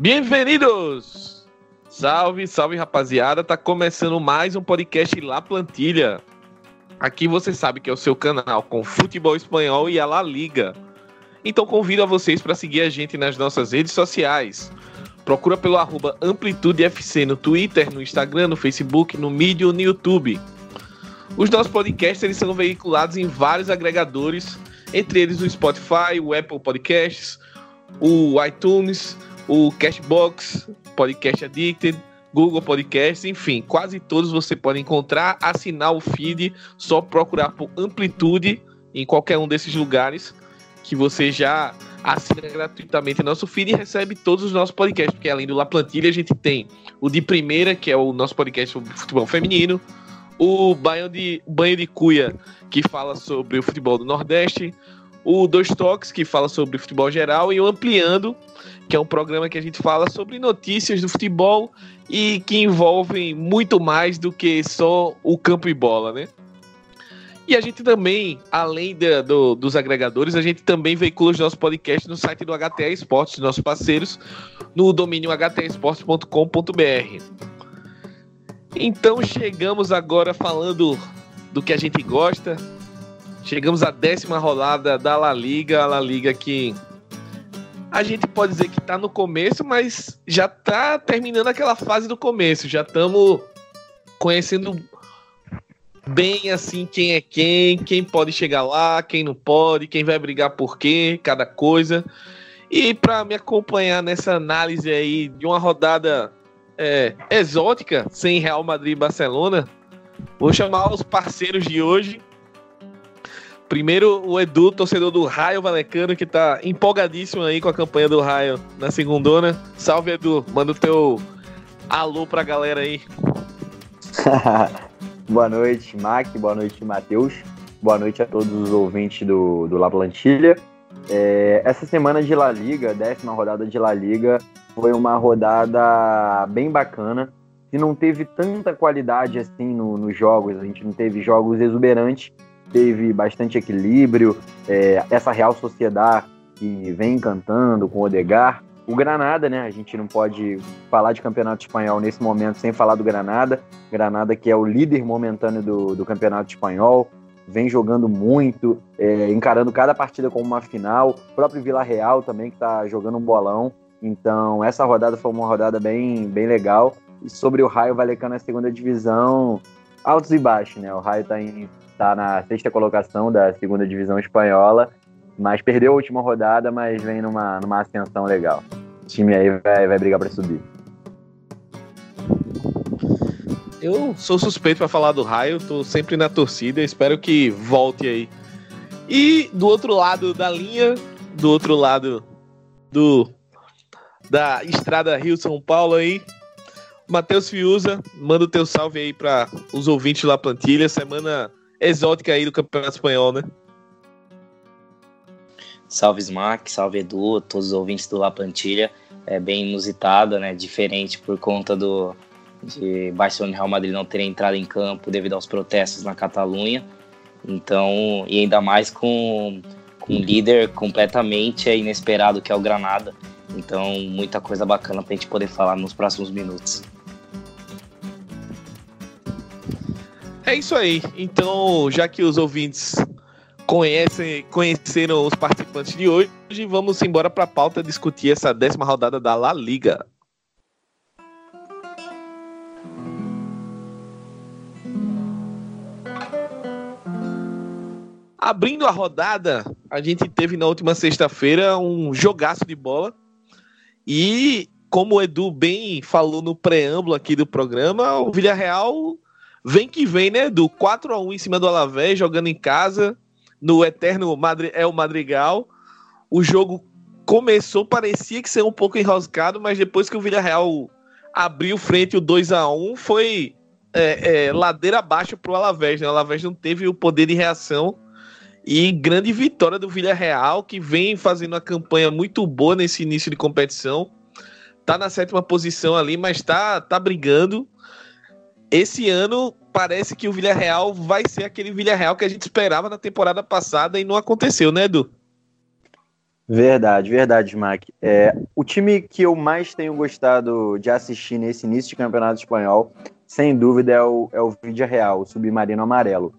Bem-vindos! Salve, salve rapaziada, tá começando mais um podcast La Plantilha. Aqui você sabe que é o seu canal com futebol espanhol e a La Liga. Então convido a vocês para seguir a gente nas nossas redes sociais. Procura pelo arroba AmplitudeFC no Twitter, no Instagram, no Facebook, no Medium, no YouTube. Os nossos podcasts eles são veiculados em vários agregadores, entre eles o Spotify, o Apple Podcasts, o iTunes, o Cashbox, Podcast Addicted, Google Podcasts, enfim, quase todos você pode encontrar, assinar o feed, só procurar por Amplitude em qualquer um desses lugares que você já assina gratuitamente nosso feed e recebe todos os nossos podcasts, porque além do La Plantilha a gente tem o de primeira, que é o nosso podcast sobre futebol feminino, o Banho de, Banho de Cuia, que fala sobre o futebol do Nordeste, o Dois Toques, que fala sobre futebol geral, e o Ampliando, que é um programa que a gente fala sobre notícias do futebol e que envolvem muito mais do que só o campo e bola, né? E a gente também, além do, dos agregadores, a gente também veicula os nossos podcasts no site do HTA Esportes, nossos parceiros, no domínio htaesportes.com.br. Então chegamos agora falando do que a gente gosta. Chegamos à décima rodada da La Liga, a La Liga que a gente pode dizer que tá no começo, mas já tá terminando aquela fase do começo. Já estamos conhecendo bem assim quem é quem, quem pode chegar lá, quem não pode, quem vai brigar por quê, cada coisa. E para me acompanhar nessa análise aí de uma rodada é, exótica, sem Real Madrid e Barcelona, vou chamar os parceiros de hoje. Primeiro, o Edu, torcedor do Raio Valecano, que tá empolgadíssimo aí com a campanha do Raio na segundona. Salve, Edu. Manda o teu alô pra galera aí. boa noite, Mac. Boa noite, Matheus. Boa noite a todos os ouvintes do, do La Plantilha. É, essa semana de La Liga, décima rodada de La Liga, foi uma rodada bem bacana. E não teve tanta qualidade assim no, nos jogos, a gente não teve jogos exuberantes, teve bastante equilíbrio, é, essa Real Sociedade que vem encantando com o Odegar. O Granada, né? A gente não pode falar de campeonato espanhol nesse momento sem falar do Granada. Granada que é o líder momentâneo do, do campeonato espanhol, vem jogando muito, é, encarando cada partida como uma final. O próprio Vila Real também, que está jogando um bolão. Então, essa rodada foi uma rodada bem, bem legal. E sobre o Raio Valecano na segunda divisão, altos e baixos, né? O Raio está em está na sexta colocação da segunda divisão espanhola, mas perdeu a última rodada, mas vem numa, numa ascensão legal. O time aí vai, vai brigar para subir. Eu sou suspeito para falar do Raio, tô sempre na torcida, espero que volte aí. E do outro lado da linha, do outro lado do da estrada Rio São Paulo aí, Matheus Fiuza, manda o teu salve aí para os ouvintes da plantilha, semana exótica aí do Campeonato Espanhol, né? Salve Smack, salve Edu, todos os ouvintes do La Plantilha. É bem inusitada, né? Diferente por conta do de Barcelona e Real Madrid não terem entrado em campo devido aos protestos na Catalunha. Então, e ainda mais com, com um líder completamente inesperado que é o Granada. Então, muita coisa bacana para a gente poder falar nos próximos minutos. É isso aí. Então, já que os ouvintes conhecem, conheceram os participantes de hoje, vamos embora para a pauta discutir essa décima rodada da La Liga. Abrindo a rodada, a gente teve na última sexta-feira um jogaço de bola. E, como o Edu bem falou no preâmbulo aqui do programa, o Villarreal Vem que vem, né, do 4 a 1 em cima do Alavés, jogando em casa, no eterno Madri o Madrigal. O jogo começou, parecia que ser um pouco enroscado, mas depois que o Villarreal abriu frente o 2 a 1 foi é, é, ladeira abaixo pro Alavés, né? O Alavés não teve o poder de reação. E grande vitória do Villarreal, que vem fazendo uma campanha muito boa nesse início de competição. Tá na sétima posição ali, mas tá, tá brigando esse ano parece que o Villarreal vai ser aquele Villarreal que a gente esperava na temporada passada e não aconteceu, né, Edu? Verdade, verdade, Mac. É, o time que eu mais tenho gostado de assistir nesse início de campeonato espanhol, sem dúvida, é o, é o Vídea Real, o Submarino Amarelo.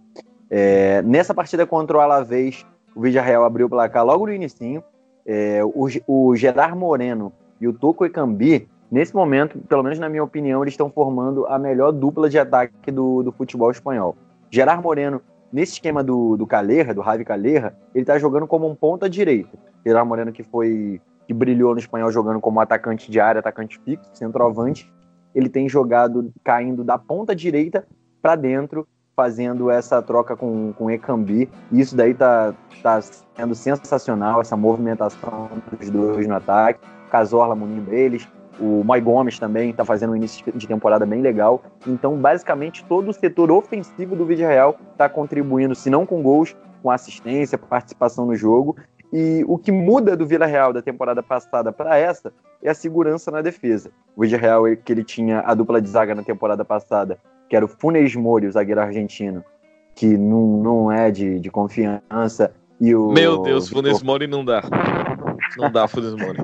É, nessa partida contra o Alavés, o Vídea Real abriu o placar logo no início. É, o, o Gerard Moreno e o Toco Ekambi, nesse momento, pelo menos na minha opinião, eles estão formando a melhor dupla de ataque do, do futebol espanhol. Gerard Moreno, nesse esquema do, do Calera, do Javi Calera, ele está jogando como um ponta direita. Gerard Moreno que foi que brilhou no espanhol jogando como atacante de área, atacante fixo, centroavante, ele tem jogado caindo da ponta direita para dentro fazendo essa troca com, com Ekambi. Isso daí tá, tá sendo sensacional, essa movimentação dos dois no ataque. Casorla munindo eles. O Moi Gomes também está fazendo um início de temporada bem legal. Então, basicamente, todo o setor ofensivo do Vídeo Real está contribuindo, se não com gols, com assistência, participação no jogo. E o que muda do Vila Real da temporada passada para essa é a segurança na defesa. O Vila Real, que ele tinha a dupla de zaga na temporada passada, que era o Funes Mori, o zagueiro argentino, que não, não é de, de confiança. E o, Meu Deus, Funes Mori não dá. Não dá, Funes Mori.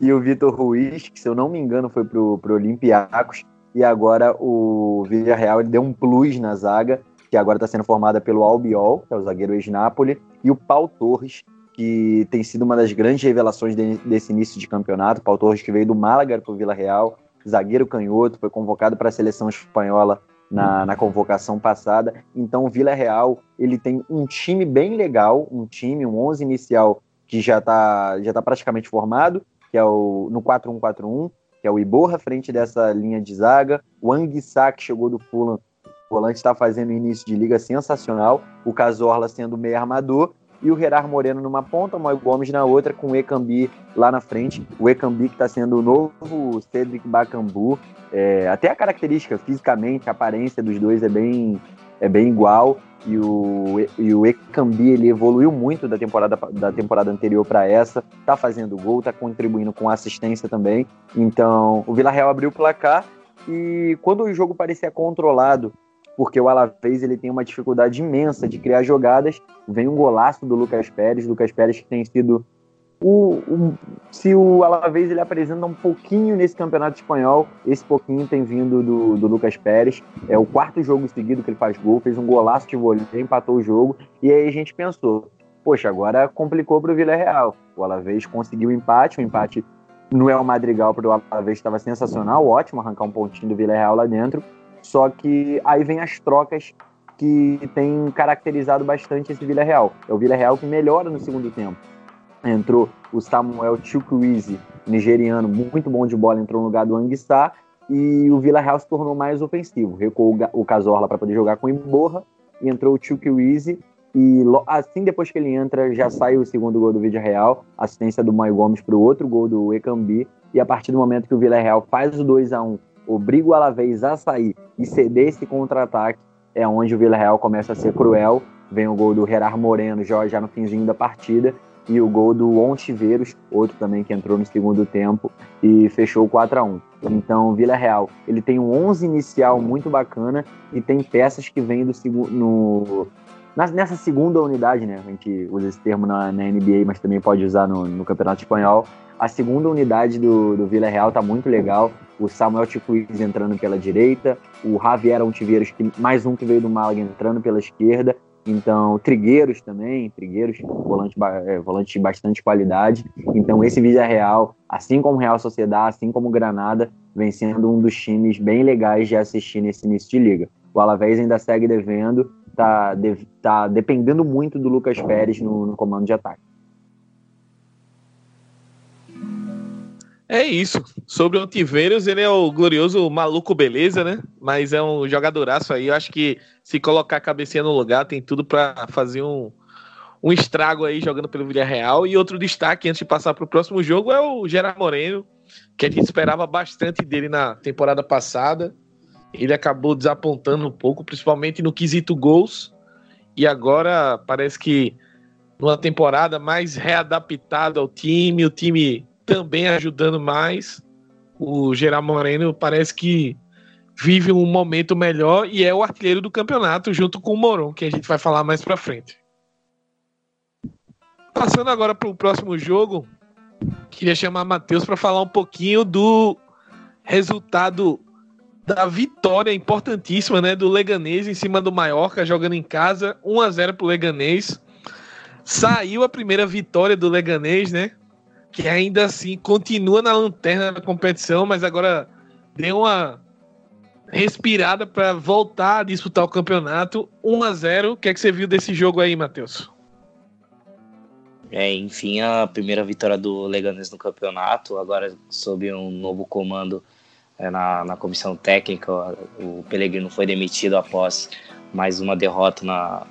E o Vitor Ruiz, que se eu não me engano foi pro, pro Olympiacos, e agora o Villarreal ele deu um plus na zaga, que agora está sendo formada pelo Albiol, que é o zagueiro ex-Napoli, e o Paul Torres, que tem sido uma das grandes revelações de, desse início de campeonato. Paul Torres que veio do Málaga para o Vila Real, zagueiro canhoto, foi convocado para a seleção espanhola na, na convocação passada. Então o Vila Real ele tem um time bem legal, um time, um 11 inicial que já está já tá praticamente formado, que é o no 4-1-4-1, que é o Iborra frente dessa linha de zaga, o Anguissa que chegou do Fulham, o volante está fazendo início de liga sensacional, o Casorla sendo meio armador e o Gerard Moreno numa ponta, o Moy Gomes na outra, com o Ekambi lá na frente. O Ekambi que está sendo o novo Cedric Bakambu. É, até a característica, fisicamente, a aparência dos dois é bem, é bem igual. E o, e o Ekambi ele evoluiu muito da temporada, da temporada anterior para essa. Tá fazendo gol, tá contribuindo com assistência também. Então, o Vila Real abriu o placar. E quando o jogo parecia controlado porque o Alavés ele tem uma dificuldade imensa de criar jogadas. Vem um golaço do Lucas Pérez, Lucas Pérez que tem sido o, o, se o Alavés ele apresenta um pouquinho nesse campeonato espanhol, esse pouquinho tem vindo do, do Lucas Pérez. É o quarto jogo seguido que ele faz gol, fez um golaço de vôlei, empatou o jogo. E aí a gente pensou, poxa, agora complicou para o Villarreal. O Alavés conseguiu o empate, o empate no El Madrigal para o Alavés estava sensacional, ótimo arrancar um pontinho do Villarreal lá dentro. Só que aí vem as trocas que tem caracterizado bastante esse Vila Real. É o Vila Real que melhora no segundo tempo. Entrou o Samuel Chukwueze, nigeriano, muito bom de bola, entrou no lugar do Anguissa e o Vila Real se tornou mais ofensivo. Recuou o Casorla para poder jogar com o Imborra e entrou o Chukwueze e assim depois que ele entra já sai o segundo gol do Vila Real, assistência do Maio Gomes para o outro gol do Ekambi e a partir do momento que o Vila Real faz o 2 a 1 obriga o Alavés a sair e ceder esse contra-ataque, é onde o Villarreal começa a ser cruel. Vem o gol do Gerard Moreno já no finzinho da partida e o gol do Ontiveros, outro também que entrou no segundo tempo e fechou 4 a 1 Então, Vila Real, ele tem um 11 inicial muito bacana e tem peças que vêm do segundo nessa segunda unidade, né? A gente usa esse termo na, na NBA, mas também pode usar no, no Campeonato Espanhol. A segunda unidade do, do Vila Real tá muito legal. O Samuel Ticuiz entrando pela direita, o Javier Ontiveiros, que, mais um que veio do Málaga, entrando pela esquerda. Então, Trigueiros também, Trigueiros, volante, é, volante de bastante qualidade. Então, esse Vila Real, assim como Real Sociedade, assim como Granada, vem sendo um dos times bem legais de assistir nesse início de liga. O Alavés ainda segue devendo, tá, de, tá dependendo muito do Lucas Pérez no, no comando de ataque. É isso. Sobre o Tiveiros, ele é o glorioso maluco beleza, né? Mas é um jogadoraço aí. Eu acho que se colocar a cabecinha no lugar, tem tudo para fazer um, um estrago aí jogando pelo Villarreal. E outro destaque antes de passar para o próximo jogo é o Gerard Moreno, que a gente esperava bastante dele na temporada passada. Ele acabou desapontando um pouco, principalmente no quesito gols. E agora parece que numa temporada mais readaptada ao time, o time também ajudando mais. O Gerard Moreno parece que vive um momento melhor e é o artilheiro do campeonato junto com o Moron, que a gente vai falar mais para frente. Passando agora para o próximo jogo, queria chamar Matheus para falar um pouquinho do resultado da vitória importantíssima, né, do Leganês em cima do Mallorca, jogando em casa, 1 a 0 pro Leganês. Saiu a primeira vitória do Leganês, né? Que ainda assim continua na lanterna da competição, mas agora deu uma respirada para voltar a disputar o campeonato. 1 a 0. O que é que você viu desse jogo aí, Matheus? É, enfim, a primeira vitória do Leganês no campeonato, agora sob um novo comando é, na, na comissão técnica. O Pellegrino foi demitido após mais uma derrota na,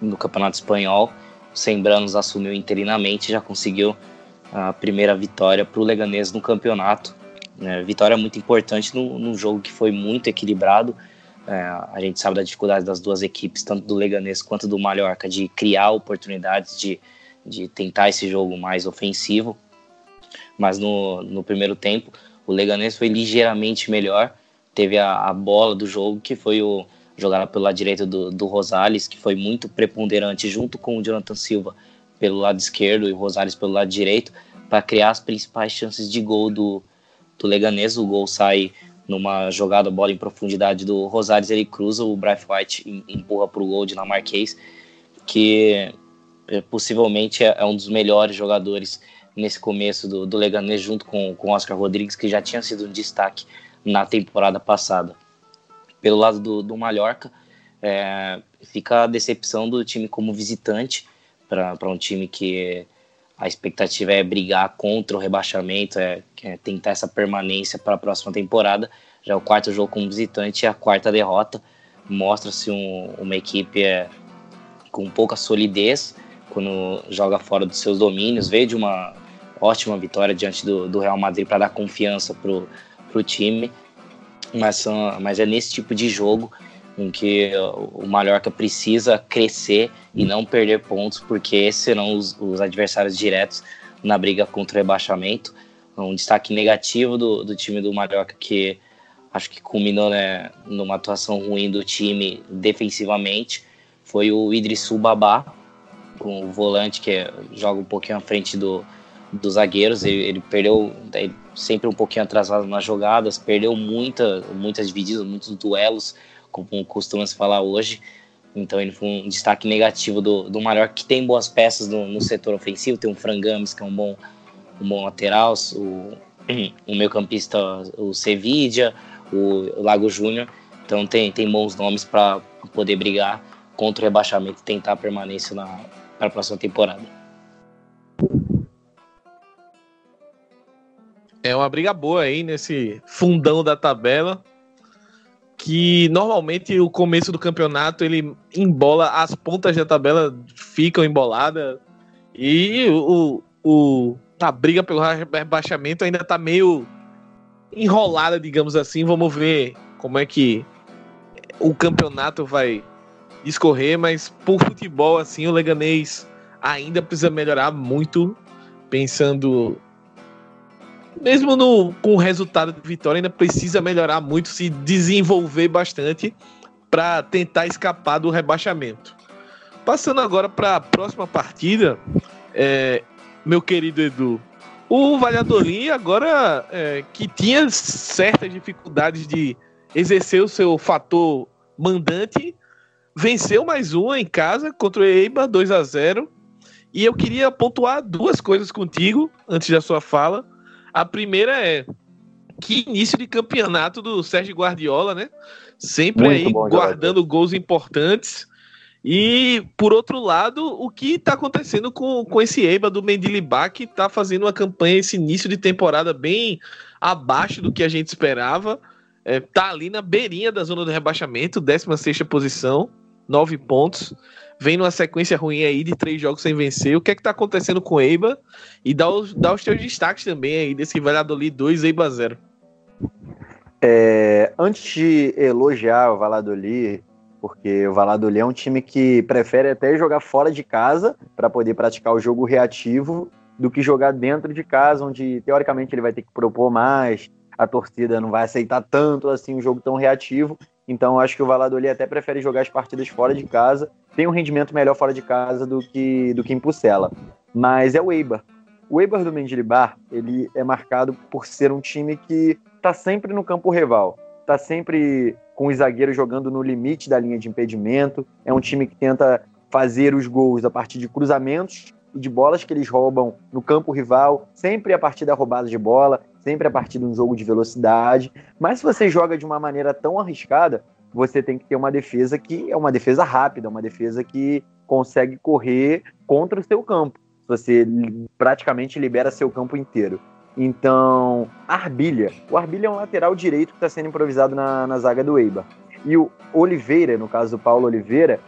no Campeonato Espanhol. O Sembranos assumiu interinamente já conseguiu a primeira vitória para o Leganês no campeonato. É, vitória muito importante num, jogo que foi muito equilibrado. É, a gente sabe da dificuldade das duas equipes, tanto do Leganês quanto do Mallorca, de criar oportunidades, de, de tentar esse jogo mais ofensivo. Mas no, no primeiro tempo, o Leganês foi ligeiramente melhor, teve a, a bola do jogo, que foi o jogada pelo lado direito do, do Rosales, que foi muito preponderante junto com o Jonathan Silva pelo lado esquerdo e Rosales pelo lado direito, para criar as principais chances de gol do, do Leganês. O gol sai numa jogada, bola em profundidade do Rosales, ele cruza, o Braith White empurra para o gol dinamarquês, que é, possivelmente é, é um dos melhores jogadores nesse começo do, do Leganês junto com o Oscar Rodrigues, que já tinha sido um destaque na temporada passada. Pelo lado do, do Mallorca, é, fica a decepção do time como visitante para um time que a expectativa é brigar contra o rebaixamento, é, é tentar essa permanência para a próxima temporada. Já é o quarto jogo como visitante e a quarta derrota. Mostra-se um, uma equipe é, com pouca solidez quando joga fora dos seus domínios. Veio de uma ótima vitória diante do, do Real Madrid para dar confiança pro, pro time. Mas, mas é nesse tipo de jogo em que o Mallorca precisa crescer e não perder pontos, porque serão os, os adversários diretos na briga contra o rebaixamento. Um destaque negativo do, do time do Mallorca, que acho que culminou né, numa atuação ruim do time defensivamente, foi o Idrissu Babá, com o volante que é, joga um pouquinho à frente do, dos zagueiros. Ele, ele perdeu ele, sempre um pouquinho atrasado nas jogadas, perdeu muita, muitas divididas, muitos duelos, como costuma se falar hoje. Então ele foi um destaque negativo do, do Mallorca, que tem boas peças no, no setor ofensivo. Tem o Frangames, que é um bom, um bom lateral, o, o meio campista, o Sevilla, o, Lago Júnior. Então tem, tem bons nomes para poder brigar contra o rebaixamento e tentar a permanência para a próxima temporada. É uma briga boa aí nesse fundão da tabela. Que normalmente o começo do campeonato ele embola, as pontas da tabela ficam emboladas. E o, o, a briga pelo rebaixamento ainda tá meio enrolada, digamos assim. Vamos ver como é que o campeonato vai discorrer, mas por futebol, assim, o Leganês ainda precisa melhorar muito, pensando. Mesmo no, com o resultado de vitória, ainda precisa melhorar muito, se desenvolver bastante para tentar escapar do rebaixamento. Passando agora para a próxima partida, é, meu querido Edu, o Valladolid agora é, que tinha certas dificuldades de exercer o seu fator mandante, venceu mais uma em casa contra o Eibar 2 a 0 e eu queria pontuar duas coisas contigo antes da sua fala. A primeira é que início de campeonato do Sérgio Guardiola, né? Sempre Muito aí guardando gols importantes. E, por outro lado, o que está acontecendo com, com esse Eibar do Mendilibá, que está fazendo uma campanha, esse início de temporada bem abaixo do que a gente esperava. É, tá ali na beirinha da zona do rebaixamento, 16 posição nove pontos. Vem numa sequência ruim aí de três jogos sem vencer. O que é que tá acontecendo com o Eiba? E dá os, dá os teus destaques também aí desse Valladolid 2, Eiba 0. É, antes de elogiar o Valladolid, porque o Valladolid é um time que prefere até jogar fora de casa para poder praticar o jogo reativo do que jogar dentro de casa, onde teoricamente ele vai ter que propor mais, a torcida não vai aceitar tanto assim um jogo tão reativo Então acho que o Valladolid até prefere jogar as partidas fora de casa, tem um rendimento melhor fora de casa do que, do que em Pucela. Mas é o Eibar. O Eibar do Mendilibar, ele é marcado por ser um time que está sempre no campo rival, está sempre com os zagueiros jogando no limite da linha de impedimento, é um time que tenta fazer os gols a partir de cruzamentos e de bolas que eles roubam no campo rival, sempre a partir da roubada de bola, sempre a partir de um jogo de velocidade. Mas se você joga de uma maneira tão arriscada, você tem que ter uma defesa que é uma defesa rápida, uma defesa que consegue correr contra o seu campo. Você praticamente libera seu campo inteiro. Então, Arbilha. O Arbilha é um lateral direito que está sendo improvisado na, na zaga do Eibar. E o Oliveira, no caso do Paulo Oliveira,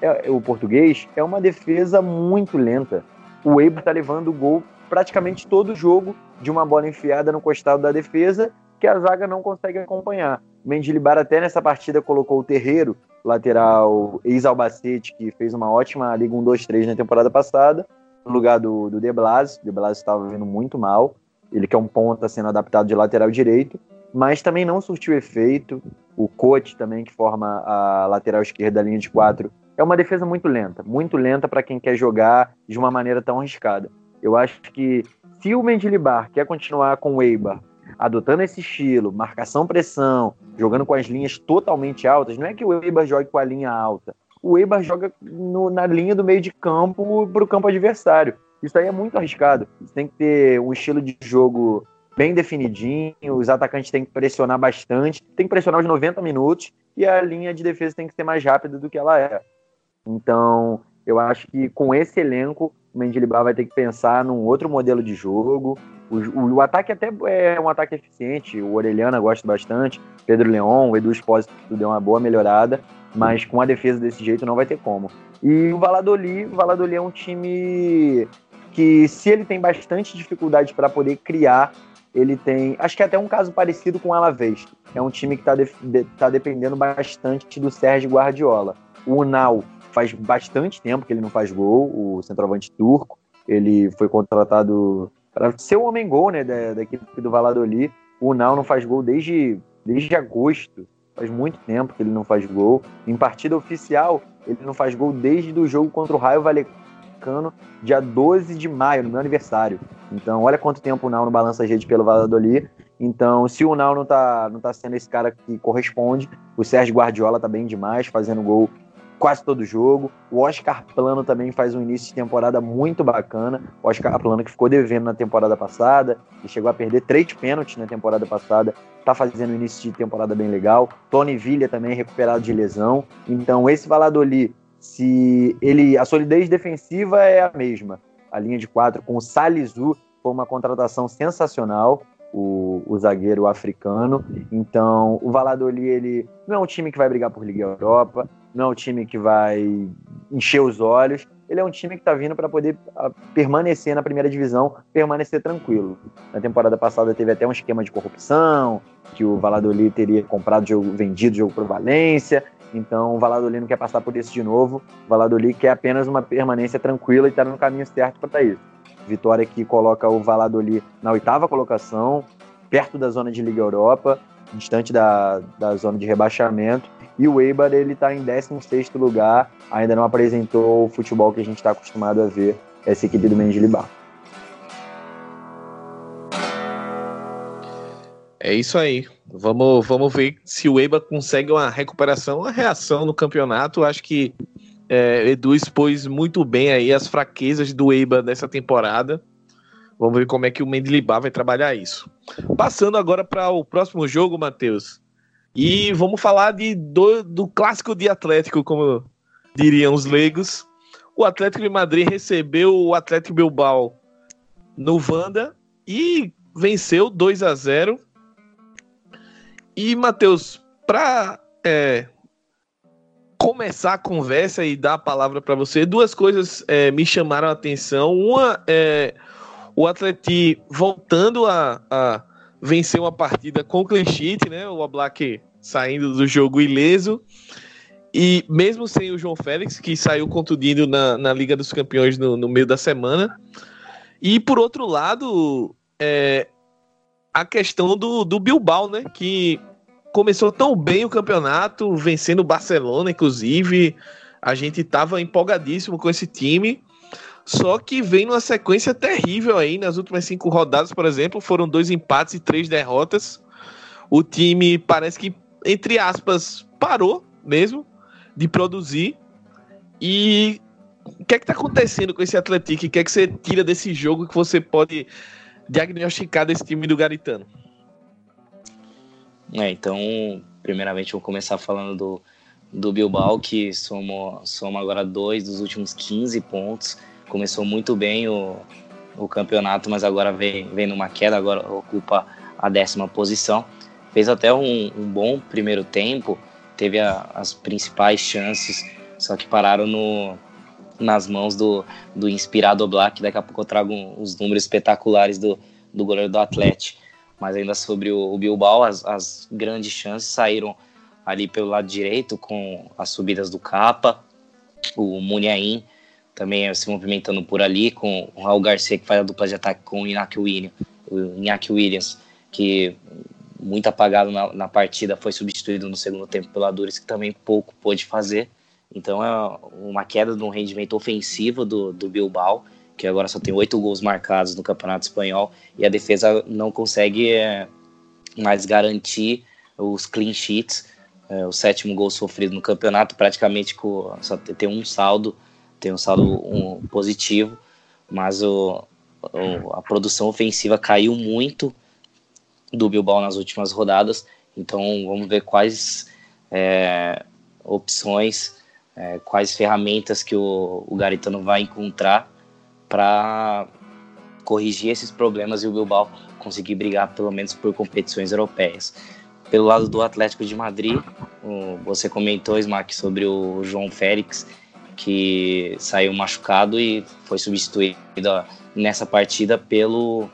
é, o português, é uma defesa muito lenta. O Eibar está levando o gol praticamente todo jogo de uma bola enfiada no costado da defesa que a zaga não consegue acompanhar. Mendilibar até nessa partida colocou o Terreiro, lateral ex-Albacete, que fez uma ótima Liga 1-2-3 na temporada passada, no lugar do, do De Blas. De Blas estava vindo muito mal. Ele que é um ponta sendo adaptado de lateral direito, mas também não surtiu efeito. O Cote também, que forma a lateral esquerda da linha de quatro, é uma defesa muito lenta, muito lenta para quem quer jogar de uma maneira tão arriscada. Eu acho que se o Mendilibar quer continuar com o Eibar, adotando esse estilo, marcação-pressão, jogando com as linhas totalmente altas, não é que o Eibar jogue com a linha alta. O Eibar joga no, na linha do meio de campo para o campo adversário. Isso aí é muito arriscado. Tem que ter um estilo de jogo bem definidinho, os atacantes têm que pressionar bastante, tem que pressionar os 90 minutos e a linha de defesa tem que ser mais rápida do que ela é. Então, eu acho que com esse elenco, o Mendilibar vai ter que pensar num outro modelo de jogo. O, o, o, ataque até é um ataque eficiente, o Orelhana gosta bastante, Pedro Leão, o Edu Espósito deu uma boa melhorada, mas com a defesa desse jeito não vai ter como. E o Valladolid, o Valladolid é um time que se ele tem bastante dificuldade para poder criar, ele tem, acho que é até um caso parecido com o Alavés. É um time que está de, tá dependendo bastante do Sérgio Guardiola. O Unal faz bastante tempo que ele não faz gol, o centroavante turco. Ele foi contratado para ser o homem-gol né, da, da, equipe do Valladolid. O Unal não faz gol desde, desde agosto. Faz muito tempo que ele não faz gol. Em partida oficial, ele não faz gol desde o jogo contra o Raio Valecano, dia 12 de maio, no meu aniversário. Então, olha quanto tempo o Unal não balança a rede pelo Valladolid. Então, se o Unal não tá, não tá sendo esse cara que corresponde, o Sérgio Guardiola tá bem demais, fazendo gol quase todo jogo. O Oscar Plano também faz um início de temporada muito bacana. O Oscar Plano que ficou devendo na temporada passada e chegou a perder três pênaltis na temporada passada, tá fazendo um início de temporada bem legal. Tony Villa também recuperado de lesão. Então esse Valladolid, se ele a solidez defensiva é a mesma, a linha de quatro com o Salizu foi uma contratação sensacional. O, o, zagueiro africano. Então, o Valladolid ele não é um time que vai brigar por Liga Europa, não é um time que vai encher os olhos. Ele é um time que está vindo para poder ah, permanecer na primeira divisão, permanecer tranquilo. Na temporada passada teve até um esquema de corrupção, que o Valladolid teria comprado jogo, vendido jogo para o Valência. Então o Valladolid não quer passar por isso de novo. O Valladolid quer apenas uma permanência tranquila e está no caminho certo para isso. Vitória que coloca o Valladolid na oitava colocação, perto da zona de Liga Europa, distante da, da zona de rebaixamento e o Eibar, ele está em 16 lugar, ainda não apresentou o futebol que a gente está acostumado a ver essa equipe do Mendilibar. É isso aí. Vamos, vamos ver se o Eibar consegue uma recuperação, uma reação no campeonato. Acho que é, Edu expôs muito bem aí as fraquezas do Eibar dessa temporada. Vamos ver como é que o Mendilibar vai trabalhar isso. Passando agora para o próximo jogo, Matheus. E vamos falar de, do, do clássico de Atlético, como diriam os leigos. O Atlético de Madrid recebeu o Atlético Bilbao no Vanda e venceu 2 a 0 E, Matheus, para é, começar a conversa e dar a palavra para você, duas coisas é, me chamaram a atenção. Uma é o Atlético voltando a, a vencer uma partida com clean sheet, né? O Oblak saindo do jogo ileso. E mesmo sem o João Félix, que saiu contundido na, na Liga dos Campeões no, no meio da semana. E por outro lado, é, a questão do, do Bilbao, né? Que começou tão bem o campeonato, vencendo o Barcelona, inclusive. A gente estava empolgadíssimo com esse time. Só que vem numa sequência terrível aí. Nas últimas cinco rodadas, por exemplo, foram dois empates e três derrotas. O time parece que, entre aspas, parou mesmo de produzir. E o que é que está acontecendo com esse Atlético? O que é que você tira desse jogo que você pode diagnosticar desse time do Garitano? É, então, primeiramente, vou começar falando do, do Bilbao, que somou, soma agora dois dos últimos 15 pontos. Começou muito bem o, o campeonato, mas agora vem, vem numa queda, agora ocupa a décima posição. Fez até um, um bom primeiro tempo, teve a, as principais chances, só que pararam no, nas mãos do, do inspirado Black. Daqui a pouco eu trago os números espetaculares do, do goleiro do Atlético. Mas ainda sobre o, o Bilbao, as, as, grandes chances saíram ali pelo lado direito com as subidas do Capa, o Muniain também se movimentando por ali, com o Raul Garcia que faz a dupla de ataque com o Williams, o Iñaki Williams que muito apagado na, na, partida, foi substituído no segundo tempo pelo Adures, que também pouco pôde fazer. Então é uma queda no rendimento ofensivo do, do Bilbao, que agora só tem oito gols marcados no Campeonato Espanhol, e a defesa não consegue é, mais garantir os clean sheets. É, o sétimo gol sofrido no campeonato, praticamente com, só tem um saldo, tem um saldo um, positivo, mas o, o, a produção ofensiva caiu muito do Bilbao nas últimas rodadas. Então vamos ver quais é, opções é, quais ferramentas que o, o Garitano vai encontrar para corrigir esses problemas e o Bilbao conseguir brigar pelo menos por competições europeias. Pelo lado do Atlético de Madrid, o, você comentou, Smack, sobre o João Félix, que saiu machucado e foi substituído nessa partida pelo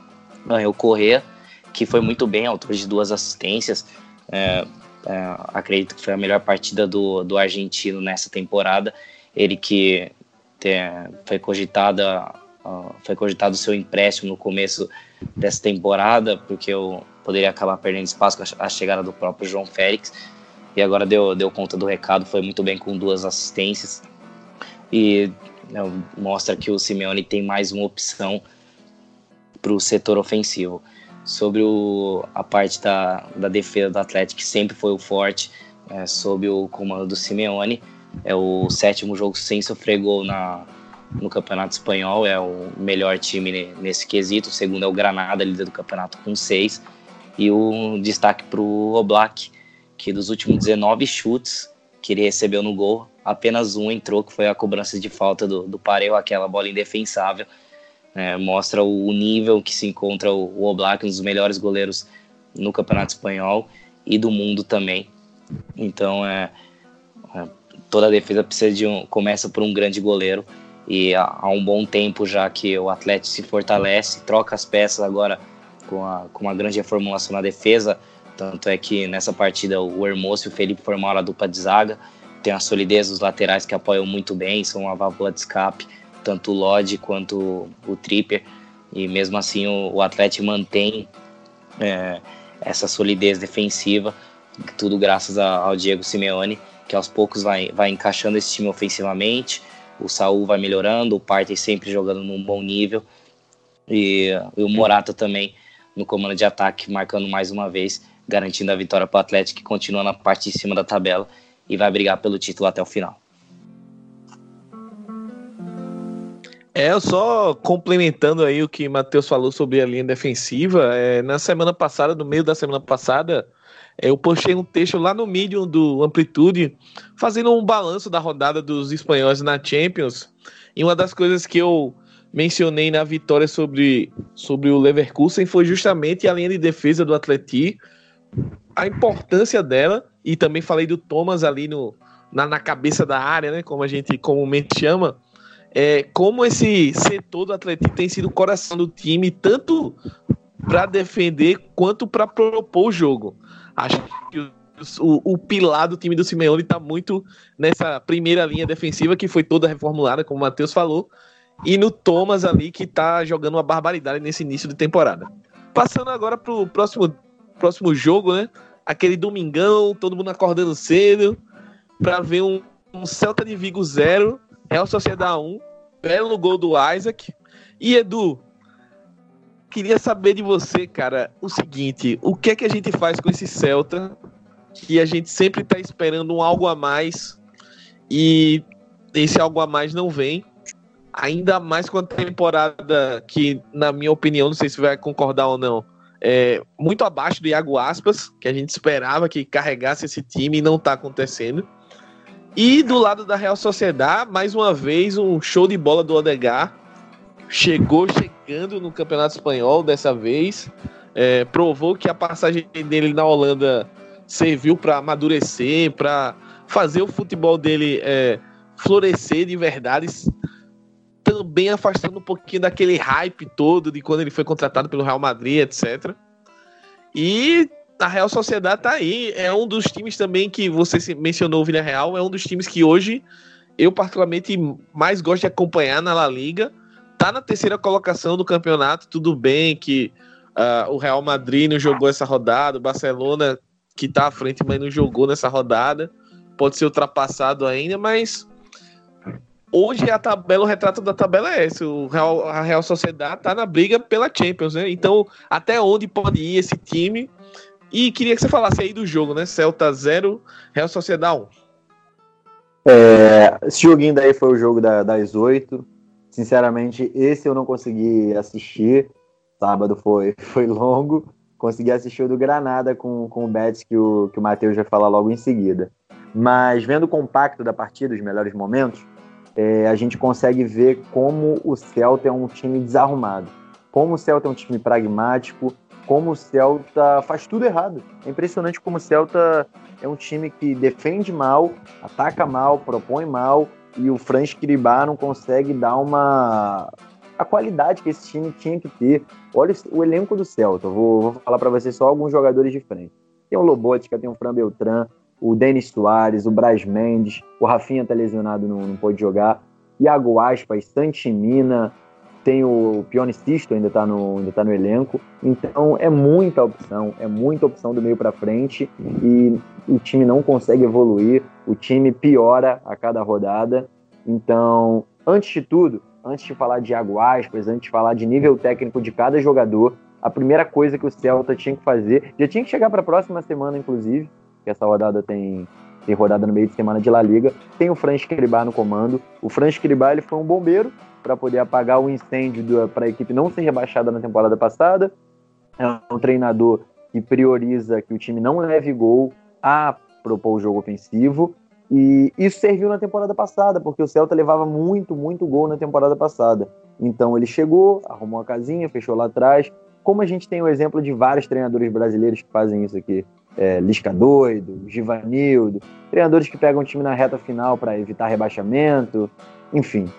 Daniel Correa, que foi muito bem, autor de duas assistências. É, é, acredito que foi a melhor partida do, do argentino nessa temporada. Ele que tem, foi cogitada foi cogitado o seu empréstimo no começo dessa temporada, porque eu poderia acabar perdendo espaço com a chegada do próprio João Félix. E agora deu, deu conta do recado, foi muito bem com duas assistências. E né, mostra que o Simeone tem mais uma opção para o setor ofensivo sobre o, a parte da, da defesa do Atlético, que sempre foi o forte, é, sob o comando do Simeone. É o sétimo jogo sem sofrer gol na, no Campeonato Espanhol, é o melhor time nesse quesito. O segundo é o Granada, líder do campeonato, com seis. E o destaque para o Oblak, que dos últimos 19 chutes que ele recebeu no gol, apenas um entrou, que foi a cobrança de falta do, do aquela bola indefensável é, mostra o, nível que se encontra o, o Oblak, um dos melhores goleiros no Campeonato Espanhol e do mundo também. Então, é, é, toda defesa precisa de um, começa por um grande goleiro e há, há, um bom tempo já que o Atlético se fortalece, troca as peças agora com, a, com uma grande reformulação na defesa. Tanto é que nessa partida o Hermoso e o Felipe formaram a dupla de zaga. Tem a solidez dos laterais que apoiam muito bem, são uma válvula de escape tanto o Lodge quanto o Tripper, e mesmo assim o, o Atlético mantém é, essa solidez defensiva, tudo graças a, ao Diego Simeone, que aos poucos vai, vai encaixando esse time ofensivamente, o Saul vai melhorando, o Partey sempre jogando num bom nível, e, e o Morata também no comando de ataque, marcando mais uma vez, garantindo a vitória para o Atlético, que continua na parte de cima da tabela e vai brigar pelo título até o final. É, só complementando aí o que Matheus falou sobre a linha defensiva. É, na semana passada, no meio da semana passada, é, eu postei um texto lá no Medium do Amplitude, fazendo um balanço da rodada dos espanhóis na Champions. E uma das coisas que eu mencionei na vitória sobre, sobre o Leverkusen foi justamente a linha de defesa do Atleti, a importância dela, e também falei do Thomas ali no, na, na cabeça da área, né, como a gente comumente chama é, como esse setor do Atlético tem sido o coração do time, tanto para defender quanto para propor o jogo. Acho que o, o, pilar do time do Simeone está muito nessa primeira linha defensiva, que foi toda reformulada, como o Matheus falou, e no Thomas ali, que está jogando uma barbaridade nesse início de temporada. Passando agora para o próximo, próximo jogo, né? aquele domingão, todo mundo acordando cedo, para ver um, um, Celta de Vigo 0, Real Sociedade 1, belo gol do Isaac. E Edu, queria saber de você, cara, o seguinte: o que é que a gente faz com esse Celta que a gente sempre tá esperando um algo a mais e esse algo a mais não vem? Ainda mais com a temporada que, na minha opinião, não sei se vai concordar ou não, é muito abaixo do Iago Aspas, que a gente esperava que carregasse esse time e não tá acontecendo. E do lado da Real Sociedade, mais uma vez, um show de bola do Odegar. Chegou chegando no Campeonato Espanhol dessa vez. É, provou que a passagem dele na Holanda serviu para amadurecer, para fazer o futebol dele é, florescer de verdade, também afastando um pouquinho daquele hype todo de quando ele foi contratado pelo Real Madrid, etc. E a Real Sociedade tá aí, é um dos times também que você mencionou o Villarreal, é um dos times que hoje eu particularmente mais gosto de acompanhar na La Liga. Tá na terceira colocação do campeonato, tudo bem que uh, o Real Madrid não jogou essa rodada, o Barcelona que tá à frente, mas não jogou nessa rodada, pode ser ultrapassado ainda, mas hoje a tabela, o retrato da tabela é esse. O Real, a Real Sociedade tá na briga pela Champions, né? Então, até onde pode ir esse time? E queria que você falasse aí do jogo, né? Celta 0, Real Sociedade 1. É, esse joguinho daí foi o jogo da, das 8. Sinceramente, esse eu não consegui assistir. Sábado foi, foi longo. Consegui assistir o do Granada com, com o Betis, que o, que o Matheus vai falar logo em seguida. Mas vendo o compacto da partida, os melhores momentos, é, a gente consegue ver como o Celta é um time desarrumado, como o Celta é um time pragmático, como o Celta faz tudo errado. É impressionante como o Celta é um time que defende mal, ataca mal, propõe mal, e o Franz Kiribá não consegue dar uma a qualidade que esse time tinha que ter. Olha o elenco do Celta. Vou, vou falar para vocês só alguns jogadores de frente. Tem o Lobotka, tem o Fran Beltran, o Denis Soares, o Braz Mendes, o Rafinha tá lesionado, não, não pôde jogar, Iago Aspas, Santimina, tem o Pione Sisto, ainda tá, no, ainda tá no elenco. Então é muita opção, é muita opção do meio para frente e o time não consegue evoluir, o time piora a cada rodada. Então, antes de tudo, antes de falar de Iago Aspas, antes de falar de nível técnico de cada jogador, a primeira coisa que o Celta tinha que fazer, já tinha que chegar para a próxima semana, inclusive, que essa rodada tem, tem rodada no meio de semana de La Liga. Tem o Franz Cribá no comando. O Franz Cribá ele foi um bombeiro para poder apagar o incêndio para a equipe não ser rebaixada na temporada passada. É um treinador que prioriza que o time não leve gol a propor o jogo ofensivo. E isso serviu na temporada passada, porque o Celta levava muito, muito gol na temporada passada. Então ele chegou, arrumou a casinha, fechou lá atrás. Como a gente tem o exemplo de vários treinadores brasileiros que fazem isso aqui é, Lisca Doido, Givanildo, treinadores que pegam o time na reta final para evitar rebaixamento, enfim.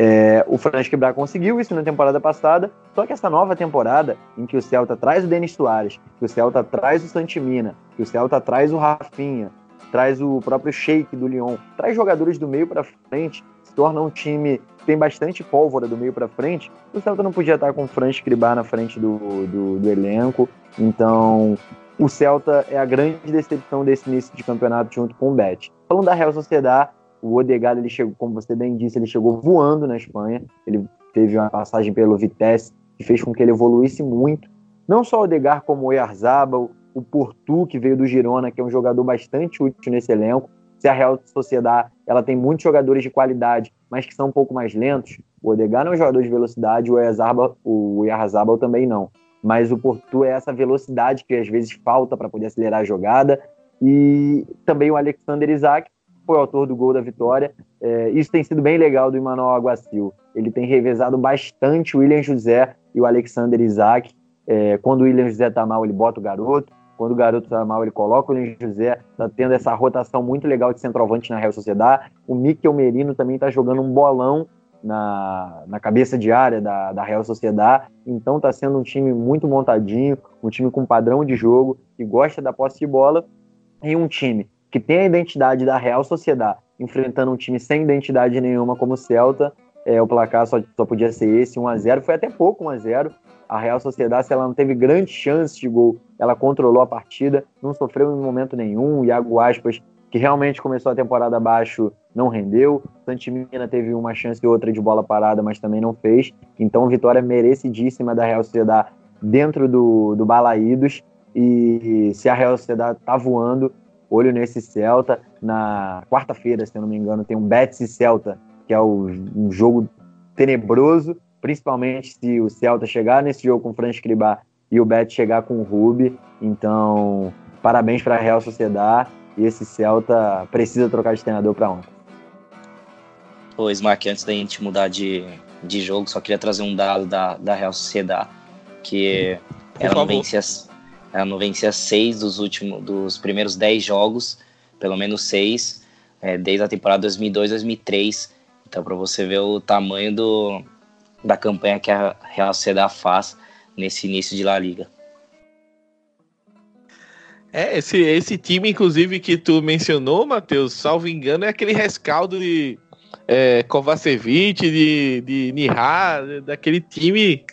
É, o Francisco Bra conseguiu isso na temporada passada, só que essa nova temporada, em que o Celta traz o Denis Soares, que o Celta traz o Santimina, que o Celta traz o Rafinha, traz o próprio Sheik do Lyon, traz jogadores do meio para frente, torna um time que tem bastante pólvora do meio para frente, o Celta não podia estar com o Franz Cribá na frente do, do, do elenco, então o Celta é a grande decepção desse início de campeonato junto com o Bet. Falando da Real Sociedade, o Odegaard, ele chegou, como você bem disse, ele chegou voando na Espanha. Ele teve uma passagem pelo Vitesse que fez com que ele evoluísse muito. Não só o Odegaard, como o Oyarzabal, o Portu, que veio do Girona, que é um jogador bastante útil nesse elenco. Se a Real Sociedade ela tem muitos jogadores de qualidade, mas que são um pouco mais lentos, o Odegaard não é um jogador de velocidade, o Oyarzabal, o também não mas o Porto é essa velocidade que às vezes falta para poder acelerar a jogada. E também o Alexander Isaac foi autor do gol da vitória. É, isso tem sido bem legal do Emmanuel Aguacil. Ele tem revezado bastante o William José e o Alexander Isaac. É, quando o William José está mal, ele bota o garoto. Quando o garoto está mal, ele coloca o William José. Está tendo essa rotação muito legal de centroavante na Real Sociedade. O Mikel Merino também está jogando um bolão na, na cabeça de área da, da Real Sociedade. Então está sendo um time muito montadinho, um time com padrão de jogo, que gosta da posse de bola, e um time que tem a identidade da Real Sociedade, enfrentando um time sem identidade nenhuma como o Celta. É, o placar só, só podia ser esse, 1 a 0 Foi até pouco 1 a 0 A Real Sociedade, ela não teve grandes chances de gol, ela controlou a partida, não sofreu em momento nenhum. O Iago Aspas, que realmente começou a temporada abaixo, não rendeu. Santimina teve uma chance e outra de bola parada, mas também não fez. Então, vitória merecidíssima da Real Sociedade dentro do, do Balaídos. E se a Real Sociedade tá voando, olho nesse Celta. Na quarta-feira, se eu não me engano, tem um Betis e Celta, que é um jogo tenebroso, principalmente se o Celta chegar nesse jogo com o Fran Escribá e o Betis chegar com o Rubi. Então, parabéns para a Real Sociedade. E esse Celta precisa trocar de treinador para ontem. Ô, Smack, antes da gente mudar de, de jogo, só queria trazer um dado da, da Real Sociedade, que ela não, vencia, ela não vencia seis dos últimos, dos primeiros dez jogos, pelo menos seis, é, desde a temporada 2002-2003. Então, para você ver o tamanho do, da campanha que a Real Sociedade faz nesse início de La Liga. É, esse, esse time, inclusive, que tu mencionou, Matheus, salvo engano, é aquele rescaldo de é, Kovacevic, de, de Nihar, daquele time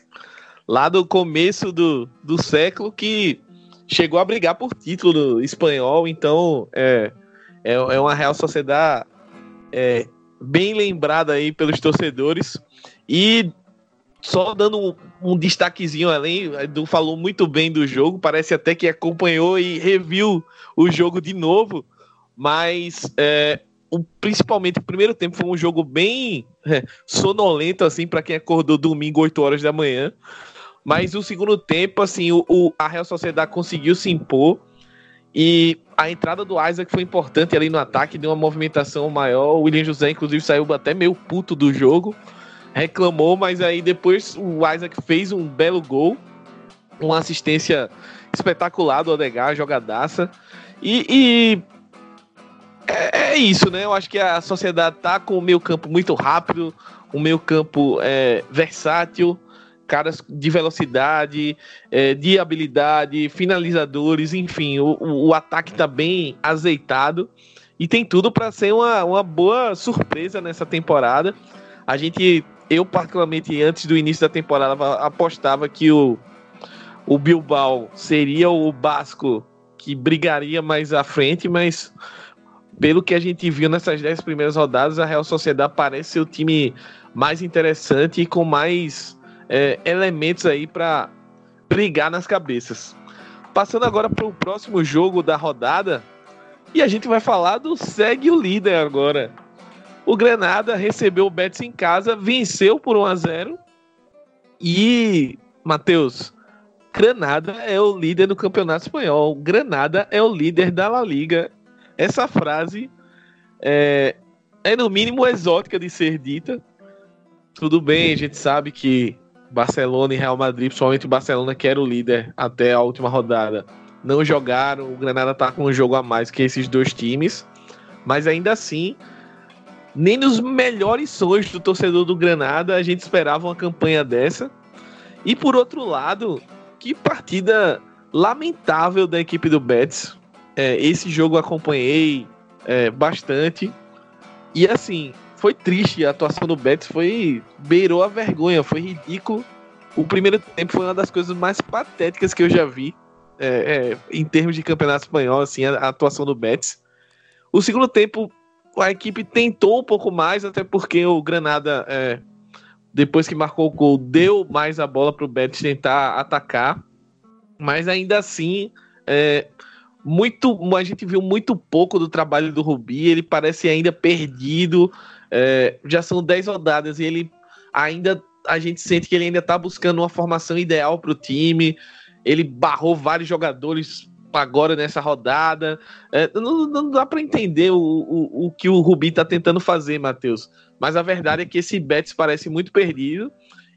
lá do começo do, do século que chegou a brigar por título espanhol, então é, é, é uma Real Sociedade é, bem lembrada aí pelos torcedores. E só dando um, um destaquezinho além, Edu falou muito bem do jogo, parece até que acompanhou e reviu o jogo de novo, mas é, o, principalmente o primeiro tempo foi um jogo bem é, sonolento, assim, para quem acordou domingo, 8 horas da manhã. Mas o segundo tempo, assim, o, o, a Real Sociedade conseguiu se impor. E a entrada do Isaac foi importante ali no ataque, deu uma movimentação maior. O William José, inclusive, saiu até meio puto do jogo. Reclamou, mas aí depois o Isaac fez um belo gol. Uma assistência espetacular do Odegar, jogadaça. E, e é, é, isso, né? Eu acho que a sociedade tá com o meio campo muito rápido, o meio campo é, versátil, caras de velocidade, é, de habilidade, finalizadores, enfim, o, o, ataque está bem azeitado e tem tudo para ser uma, uma boa surpresa nessa temporada. A gente, eu particularmente antes do início da temporada apostava que o, o Bilbao seria o Basco que brigaria mais à frente, mas pelo que a gente viu nessas dez primeiras rodadas, a Real Sociedade parece ser o time mais interessante e com mais é, elementos aí para brigar nas cabeças. Passando agora para o próximo jogo da rodada, e a gente vai falar do segue o líder agora. O Granada recebeu o Betis em casa, venceu por 1 a 0 e Matheus, Granada é o líder do Campeonato Espanhol. Granada é o líder da La Liga. Essa frase é, é no mínimo exótica de ser dita. Tudo bem, a gente sabe que Barcelona e Real Madrid, principalmente o Barcelona, que era o líder até a última rodada, não jogaram. O Granada tá com um jogo a mais que esses dois times, mas ainda assim, nem nos melhores sonhos do torcedor do Granada a gente esperava uma campanha dessa. E por outro lado, que partida lamentável da equipe do Betis. É, esse jogo acompanhei é, bastante. E assim, foi triste. A atuação do Betis foi. beirou a vergonha, foi ridículo. O primeiro tempo foi uma das coisas mais patéticas que eu já vi é, é, em termos de campeonato espanhol, assim, a, a, atuação do Betis. O segundo tempo, a equipe tentou um pouco mais, até porque o Granada, é, depois que marcou o gol, deu mais a bola para o Betis tentar atacar. Mas ainda assim, é, muito, a gente viu muito pouco do trabalho do Rubi. Ele parece ainda perdido. É, já são 10 rodadas e ele ainda. A gente sente que ele ainda tá buscando uma formação ideal para o time. Ele barrou vários jogadores agora nessa rodada. É, não, não, dá para entender o, o, o, que o Rubi tá tentando fazer, Matheus. Mas a verdade é que esse Betis parece muito perdido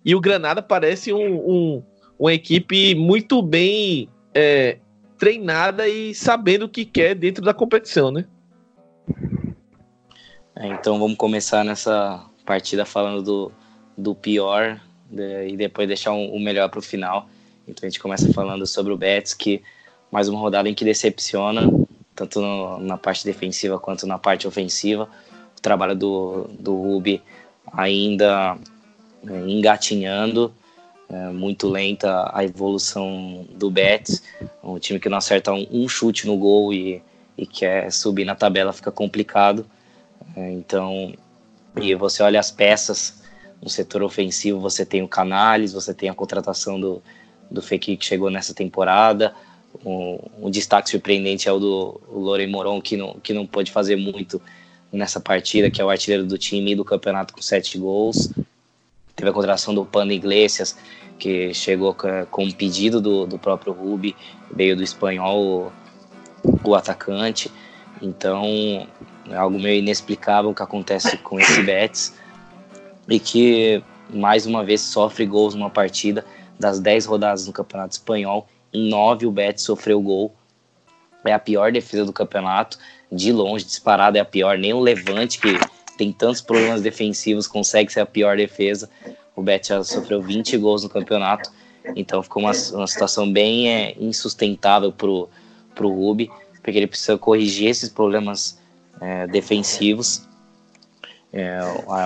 e o Granada parece um, um uma equipe muito bem é, treinada e sabendo o que quer dentro da competição, né? É, então vamos começar nessa partida falando do, do pior de, e depois deixar um, o melhor para o final. Então a gente começa falando sobre o Betis, que mais uma rodada em que decepciona, tanto no, na parte defensiva quanto na parte ofensiva. O trabalho do, do Rubi ainda é, engatinhando. é, muito lenta a evolução do Betis. Um time que não acerta um, um chute no gol e, e quer subir na tabela fica complicado. É, então, e você olha as peças no setor ofensivo, você tem o Canales, você tem a contratação do, do Fekir que chegou nessa temporada. Um, um, destaque surpreendente é o do o Loren Moron, que não, que não pôde fazer muito nessa partida, que é o artilheiro do time e do campeonato com sete gols. Teve a contratação do Pano Iglesias, que chegou com um pedido do, do próprio Rubi, veio do espanhol o, o atacante. Então, é algo meio inexplicável que acontece com esse Betis e que mais uma vez sofre gols numa partida das 10 rodadas no Campeonato Espanhol. Em 9 o Betis sofreu gol. É a pior defesa do campeonato, de longe, disparado é a pior. Nem o Levante, que tem tantos problemas defensivos, consegue ser a pior defesa. O Betis já sofreu 20 gols no campeonato, então ficou uma, uma situação bem é, insustentável para o Rubi, porque ele precisa corrigir esses problemas é, defensivos. É,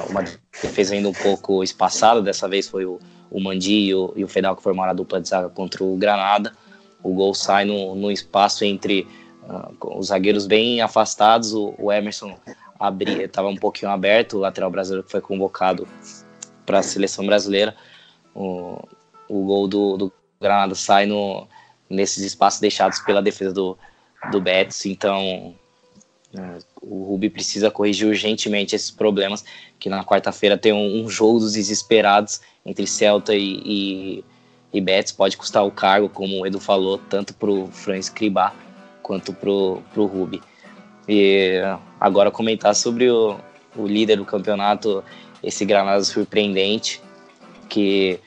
uma defesa ainda um pouco espaçada, dessa vez foi o, o Mandi e o, e o Fedal que formaram a dupla de zaga contra o Granada. O gol sai no, no espaço entre uh, os zagueiros bem afastados, o, o Emerson estava um pouquinho aberto, o lateral brasileiro que foi convocado para a seleção brasileira. O, o gol do, do Granada sai no, nesses espaços deixados pela defesa do, do Betis, então o Rubi precisa corrigir urgentemente esses problemas, que na quarta-feira tem um, um, jogo dos desesperados entre Celta e, e, e, Betis, pode custar o cargo, como o Edu falou, tanto para o Fran Escribá quanto para o Rubi. E agora comentar sobre o, o líder do campeonato, esse Granada surpreendente, que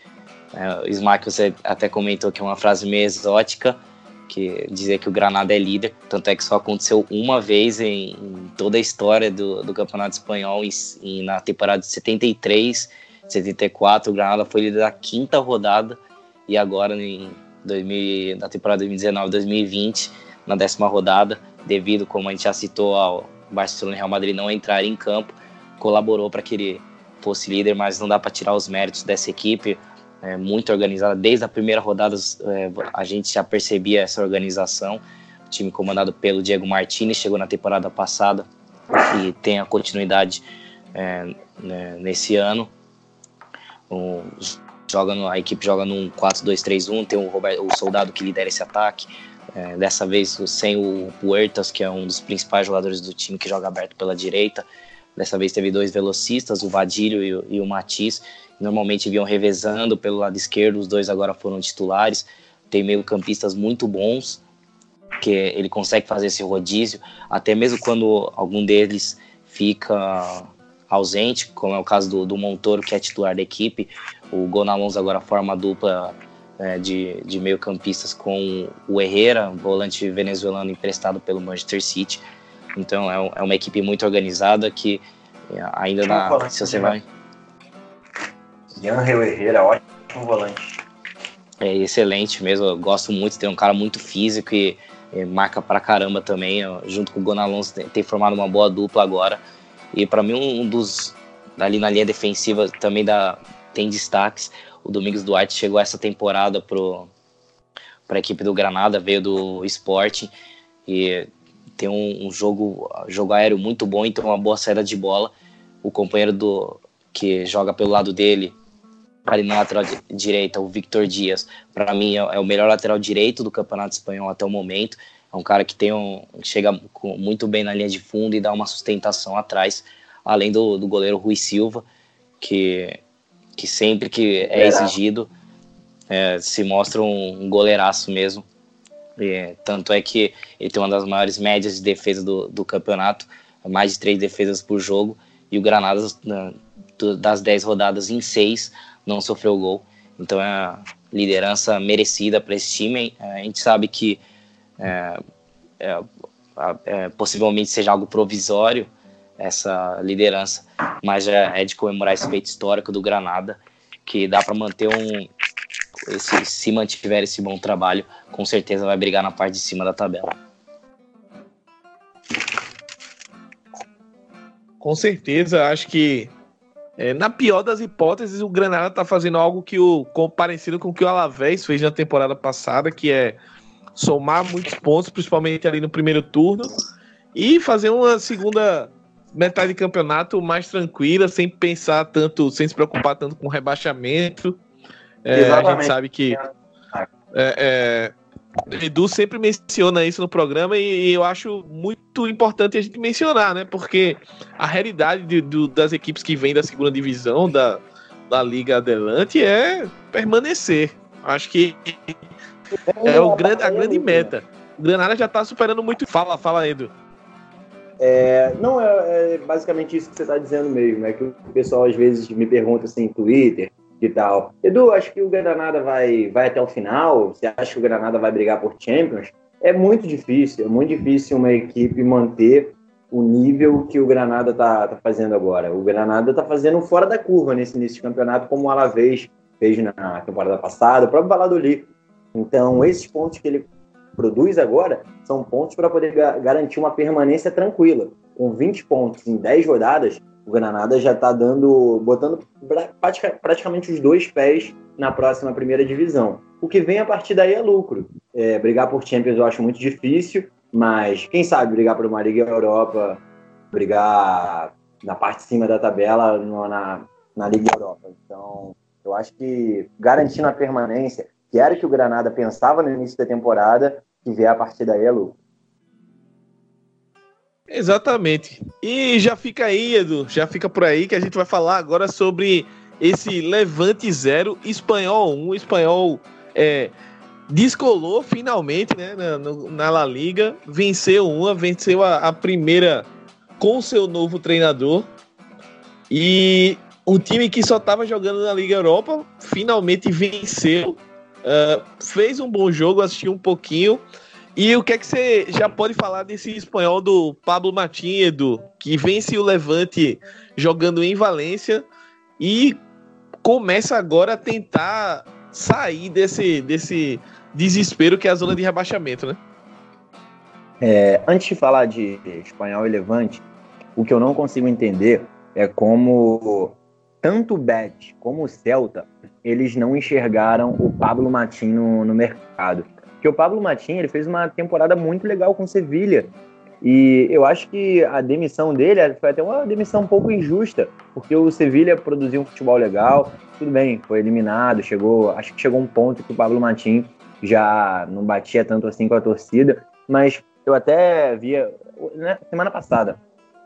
é, o Smack até comentou que é uma frase meio exótica, que dizia que o Granada é líder, tanto é que só aconteceu uma vez em, toda a história do, do Campeonato Espanhol, em, na temporada de 73, 74, o Granada foi líder da quinta rodada, e agora em 2000, na temporada 2019-2020, na décima rodada, devido, como a gente já citou, ao Barcelona e Real Madrid não entrar em campo, colaborou para que ele fosse líder, mas não dá para tirar os méritos dessa equipe é, muito organizada. Desde a primeira rodada é, a gente já percebia essa organização. O time comandado pelo Diego Martinez chegou na temporada passada e tem a continuidade é, né, nesse ano. O, joga no, a equipe joga num 4-2-3-1, tem o, Roberto, o soldado que lidera esse ataque. É, dessa vez sem o Puertas, que é um dos principais jogadores do time que joga aberto pela direita. Dessa vez teve dois velocistas, o Vadilho e o, e o Matiz normalmente vinham revezando pelo lado esquerdo, os dois agora foram titulares. Tem meio-campistas muito bons, que ele consegue fazer esse rodízio, até mesmo quando algum deles fica ausente, como é o caso do, do Montoro, que é titular da equipe. O Gonalons agora forma a dupla é, de, de meio-campistas com o Herrera, volante venezuelano emprestado pelo Manchester City. Então é, é uma equipe muito organizada que é, ainda na, se você vai Angel Herrera, ótimo volante. É excelente mesmo, eu gosto muito, tem um cara muito físico e, e marca pra caramba também, junto com o Gonalons tem, tem, formado uma boa dupla agora. E para mim um dos ali na linha defensiva também dá, tem destaques. O Domingos Duarte chegou essa temporada pro para a equipe do Granada, veio do Esporte e tem um, um, jogo jogo aéreo muito bom, então uma boa saída de bola. O companheiro do que joga pelo lado dele, ali na lateral direita, o Victor Dias, para mim é, é, o melhor lateral direito do Campeonato Espanhol até o momento. É um cara que tem um, chega muito bem na linha de fundo e dá uma sustentação atrás, além do, do goleiro Rui Silva, que, que sempre que é exigido é, se mostra um, um goleiraço mesmo. E, tanto é que ele tem uma das maiores médias de defesa do, do campeonato, mais de três defesas por jogo, e o Granada, das dez rodadas em seis, não sofreu gol. Então é a liderança merecida para esse time. É, a gente sabe que é, é, é, possivelmente seja algo provisório essa liderança, mas é, é de comemorar esse feito histórico do Granada, que dá para manter um. Esse, se mantiver esse bom trabalho, com certeza vai brigar na parte de cima da tabela. Com certeza, acho que É, na pior das hipóteses, o Granada está fazendo algo que o parecido com o que o Alavés fez na temporada passada, que é somar muitos pontos, principalmente ali no primeiro turno, e fazer uma segunda metade de campeonato mais tranquila, sem pensar tanto, sem se preocupar tanto com rebaixamento. É, a gente sabe que é, é, Edu sempre menciona isso no programa e, e, eu acho muito importante a gente mencionar, né? Porque a realidade de, do, das equipes que vêm da segunda divisão da, da Liga Adelante é permanecer. Acho que é o grande, a grande meta. O Granada já está superando muito. Fala, fala, Edu. É, não, é, é, basicamente isso que você está dizendo mesmo. É que o pessoal às vezes me pergunta assim no Twitter e tal. Edu, acho que o Granada vai, vai até o final? Você acha que o Granada vai brigar por Champions? É muito difícil, é muito difícil uma equipe manter o nível que o Granada está tá fazendo agora. O Granada está fazendo fora da curva nesse início de campeonato, como o Alavés fez na temporada passada, o próprio Valladolid. Então, esses pontos que ele produz agora são pontos para poder garantir uma permanência tranquila. Com 20 pontos em 10 rodadas, o Granada já está dando, botando praticamente os dois pés na próxima primeira divisão. O que vem a partir daí é lucro. É, brigar por Champions eu acho muito difícil, mas quem sabe brigar por uma Liga Europa, brigar na parte de cima da tabela no, na, na Liga Europa. Então, eu acho que garantindo a permanência, que era o que o Granada pensava no início da temporada, que vier a partir daí é lucro. Exatamente. E já fica aí, Edu, já fica por aí que a gente vai falar agora sobre esse Levante Zero Espanhol 1. O espanhol é, descolou finalmente né, na, na La Liga, venceu uma, venceu a, a primeira com seu novo treinador. E um time que só estava jogando na Liga Europa finalmente venceu. Uh, fez um bom jogo, assistiu um pouquinho. E o que é que você já pode falar desse espanhol do Pablo Edu, que vence o Levante jogando em Valência e começa agora a tentar sair desse, desse desespero que é a zona de rebaixamento, né? É, antes de falar de espanhol e Levante, o que eu não consigo entender é como tanto o Bet como o Celta eles não enxergaram o Pablo Martín no, no mercado. Porque o Pablo Matin ele fez uma temporada muito legal com o Sevilha. E eu acho que a demissão dele foi até uma demissão um pouco injusta, porque o Sevilha produziu um futebol legal, tudo bem, foi eliminado, chegou, acho que chegou um ponto que o Pablo Matin já não batia tanto assim com a torcida, mas eu até via né, semana passada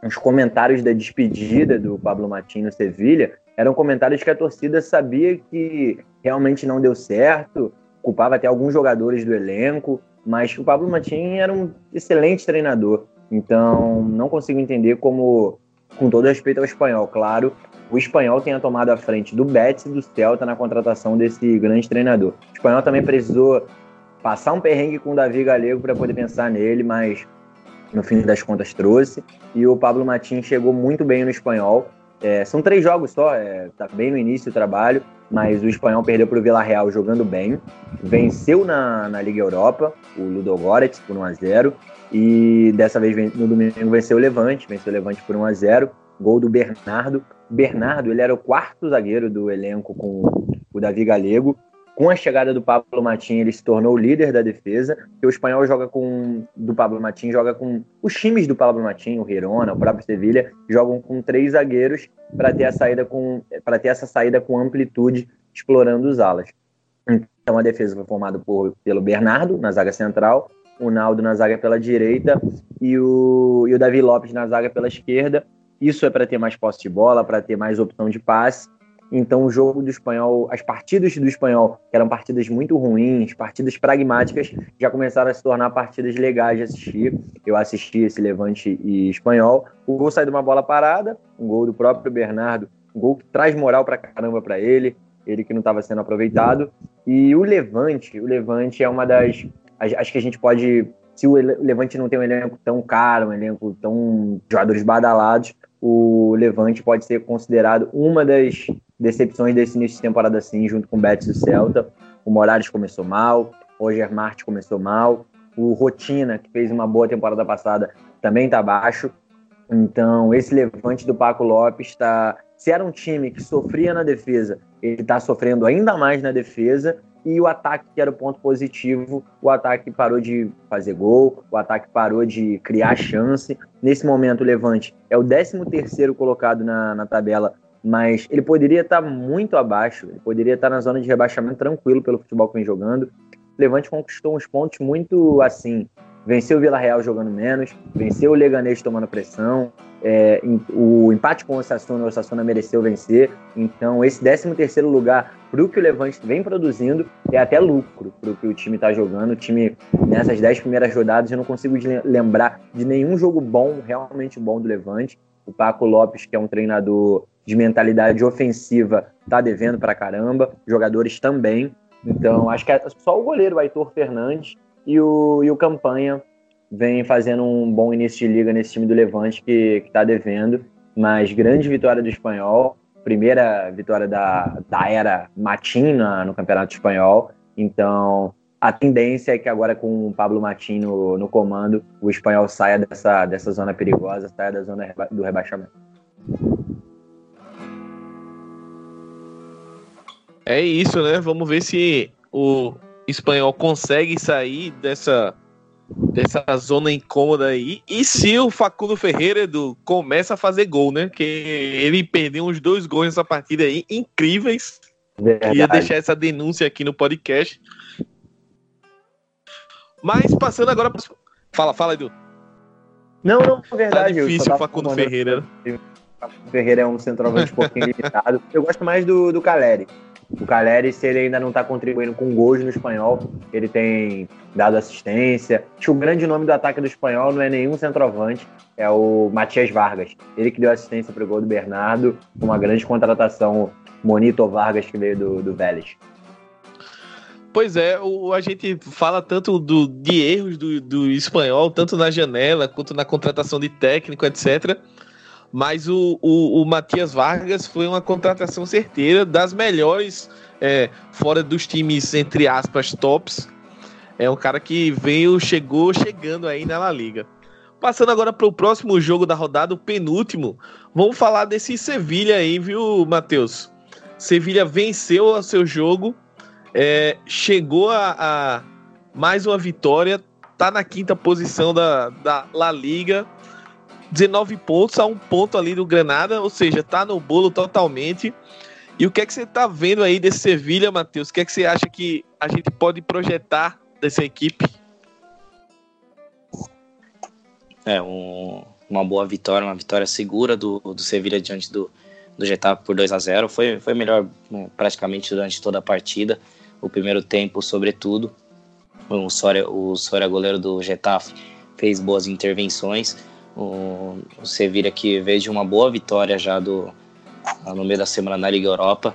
os comentários da despedida do Pablo Matin no Sevilha eram comentários que a torcida sabia que realmente não deu certo, culpava até alguns jogadores do elenco, mas o Pablo Matin era um excelente treinador. Então, não consigo entender como, com todo respeito ao espanhol, claro, o espanhol tenha tomado a frente do Betis e do Celta na contratação desse grande treinador. O espanhol também precisou passar um perrengue com o Davi Galego para poder pensar nele, mas no fim das contas trouxe. E o Pablo Matin chegou muito bem no espanhol. É, são três jogos só, é, tá bem no início do trabalho, mas o espanhol perdeu para o Villarreal jogando bem, venceu na, na Liga Europa, o Ludogorets por 1x0, e dessa vez no domingo venceu o Levante, venceu o Levante por 1x0, gol do Bernardo. Bernardo, ele era o quarto zagueiro do elenco com o Davi Galego, com a chegada do Pablo Matin, ele se tornou o líder da defesa. O espanhol joga com do Pablo Matin joga com os times do Pablo Matin, o Girona, o próprio Sevilha, jogam com três zagueiros para ter a saída com para ter essa saída com amplitude, explorando os alas. Então a defesa foi formada por, pelo Bernardo na zaga central, o Naldo na zaga pela direita e o, e o Davi Lopes na zaga pela esquerda. Isso é para ter mais posse de bola, para ter mais opção de passe então, o jogo do espanhol, as partidas do espanhol, que eram partidas muito ruins, partidas pragmáticas, já começaram a se tornar partidas legais de assistir. Eu assisti esse Levante e espanhol. O gol sai de uma bola parada, um gol do próprio Bernardo, um gol que traz moral pra caramba para ele, ele que não estava sendo aproveitado. E o Levante, o Levante é uma das. Acho que a gente pode. Se o Levante não tem um elenco tão caro, um elenco tão. jogadores badalados, o Levante pode ser considerado uma das decepções desse início de temporada assim, junto com o Betis e o Celta. O Morales começou mal, o Roger Martins começou mal, o Rotina, que fez uma boa temporada passada, também está baixo. Então, esse levante do Paco Lopes está Se era um time que sofria na defesa, ele está sofrendo ainda mais na defesa. E o ataque, que era o ponto positivo, o ataque parou de fazer gol, o ataque parou de criar chance. Nesse momento, o Levante é o 13 terceiro colocado na, na tabela, mas ele poderia estar tá muito abaixo, ele poderia estar tá na zona de rebaixamento tranquilo pelo futebol que vem jogando. O Levante conquistou uns pontos muito assim, venceu o Vila Real jogando menos, venceu o Leganês tomando pressão, é, o empate com o Osasuna, o Osasuna mereceu vencer, então esse 13 terceiro lugar para o que o Levante vem produzindo é até lucro para o que o time está jogando, o time nessas 10 primeiras rodadas eu não consigo lembrar de nenhum jogo bom, realmente bom do Levante, o Paco Lopes, que é um treinador de mentalidade ofensiva, tá devendo para caramba, jogadores também, então acho que é só o goleiro, o Aitor Fernandes, e o, e o Campanha vem fazendo um bom início de liga nesse time do Levante que está devendo, mas grande vitória do Espanhol, primeira vitória da, da era Matina no Campeonato Espanhol, então a tendência é que agora com o Pablo Matin no, no comando, o Espanhol saia dessa, dessa zona perigosa, saia da zona do rebaixamento. É isso, né? Vamos ver se o espanhol consegue sair dessa, dessa zona incômoda aí. E se o Facundo Ferreira Edu, começa a fazer gol, né? Que ele perdeu uns dois gols nessa partida aí, incríveis. Verdade. Queria deixar essa denúncia aqui no podcast. Mas passando agora. Fala, fala, Edu. Não, não, é verdade. Tá difícil o Facundo Ferreira. O Facundo Ferreira é um centroavante um pouquinho limitado. Eu gosto mais do, do Caleri. O Caleri, se ele ainda não está contribuindo com gols no espanhol, ele tem dado assistência. Acho que o grande nome do ataque do espanhol não é nenhum centroavante, é o Matias Vargas. Ele que deu assistência para o gol do Bernardo, uma grande contratação, Monito Vargas, que veio do, do Vélez. Pois é, o, a gente fala tanto do, de erros do, do espanhol, tanto na janela quanto na contratação de técnico, etc. Mas o, o, o Matias Vargas foi uma contratação certeira, das melhores, é, fora dos times, entre aspas, tops. É um cara que veio, chegou chegando aí na La Liga. Passando agora para o próximo jogo da rodada, o penúltimo. Vamos falar desse Sevilha aí, viu, Matheus? Sevilha venceu o seu jogo, é, chegou a, a, mais uma vitória, tá na quinta posição da, da La Liga 19 pontos a um ponto ali do Granada, ou seja, tá no bolo totalmente. E o que é que você tá vendo aí desse Sevilha, Matheus? O que é que você acha que a gente pode projetar dessa equipe? É, um, uma boa vitória, uma vitória segura do, do Sevilha diante do, do Getafe por 2 a 0 Foi, foi melhor né, praticamente durante toda a partida, o primeiro tempo, sobretudo. O Soria, o Soria goleiro do Getafe, fez boas intervenções o, o Sevilla que veio de uma boa vitória já do, no meio da semana na Liga Europa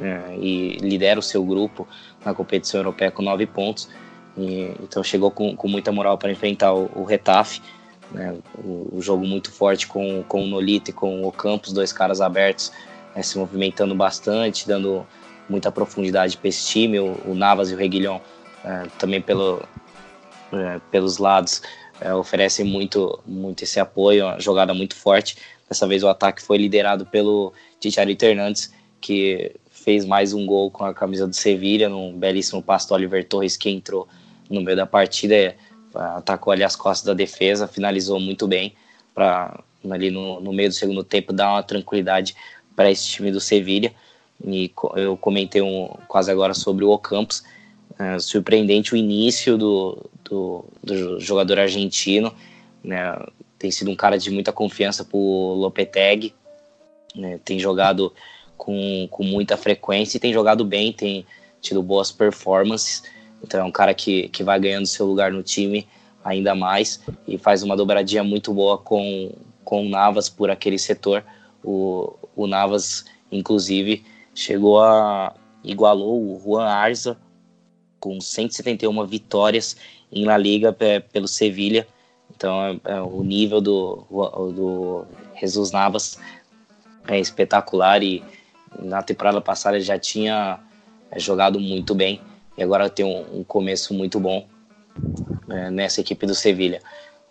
é, e lidera o seu grupo na competição europeia com nove pontos. E, então chegou com, com muita moral para enfrentar o, o Retafe. Né, o, o, jogo muito forte com, com o Nolito e com o Campos, dois caras abertos, né, se movimentando bastante, dando muita profundidade para esse time. O, o, Navas e o Reguilhão é, também pelo, é, pelos lados é, oferecem muito, muito esse apoio, uma jogada muito forte. Dessa vez o ataque foi liderado pelo Ticharito Hernandes, que fez mais um gol com a camisa do Sevilha, num belíssimo passo do Oliver Torres, que entrou no meio da partida, é, atacou ali as costas da defesa, finalizou muito bem, para ali no, no meio do segundo tempo dar uma tranquilidade para esse time do Sevilha. E eu comentei um, quase agora sobre o Ocampos, é, surpreendente o início do, do, do, jogador argentino, né? Tem sido um cara de muita confiança para o Lopetegui, né? tem jogado com, com muita frequência e tem jogado bem, tem tido boas performances. Então é um cara que, que vai ganhando seu lugar no time ainda mais e faz uma dobradinha muito boa com, com o Navas por aquele setor. O, o Navas, inclusive, chegou a igualou o Juan Arza com 171 vitórias em La Liga pelo Sevilha. Então, é, é, o nível do, do Jesus Navas é espetacular e na temporada passada já tinha é, jogado muito bem e agora tem um, um começo muito bom é, nessa equipe do Sevilha.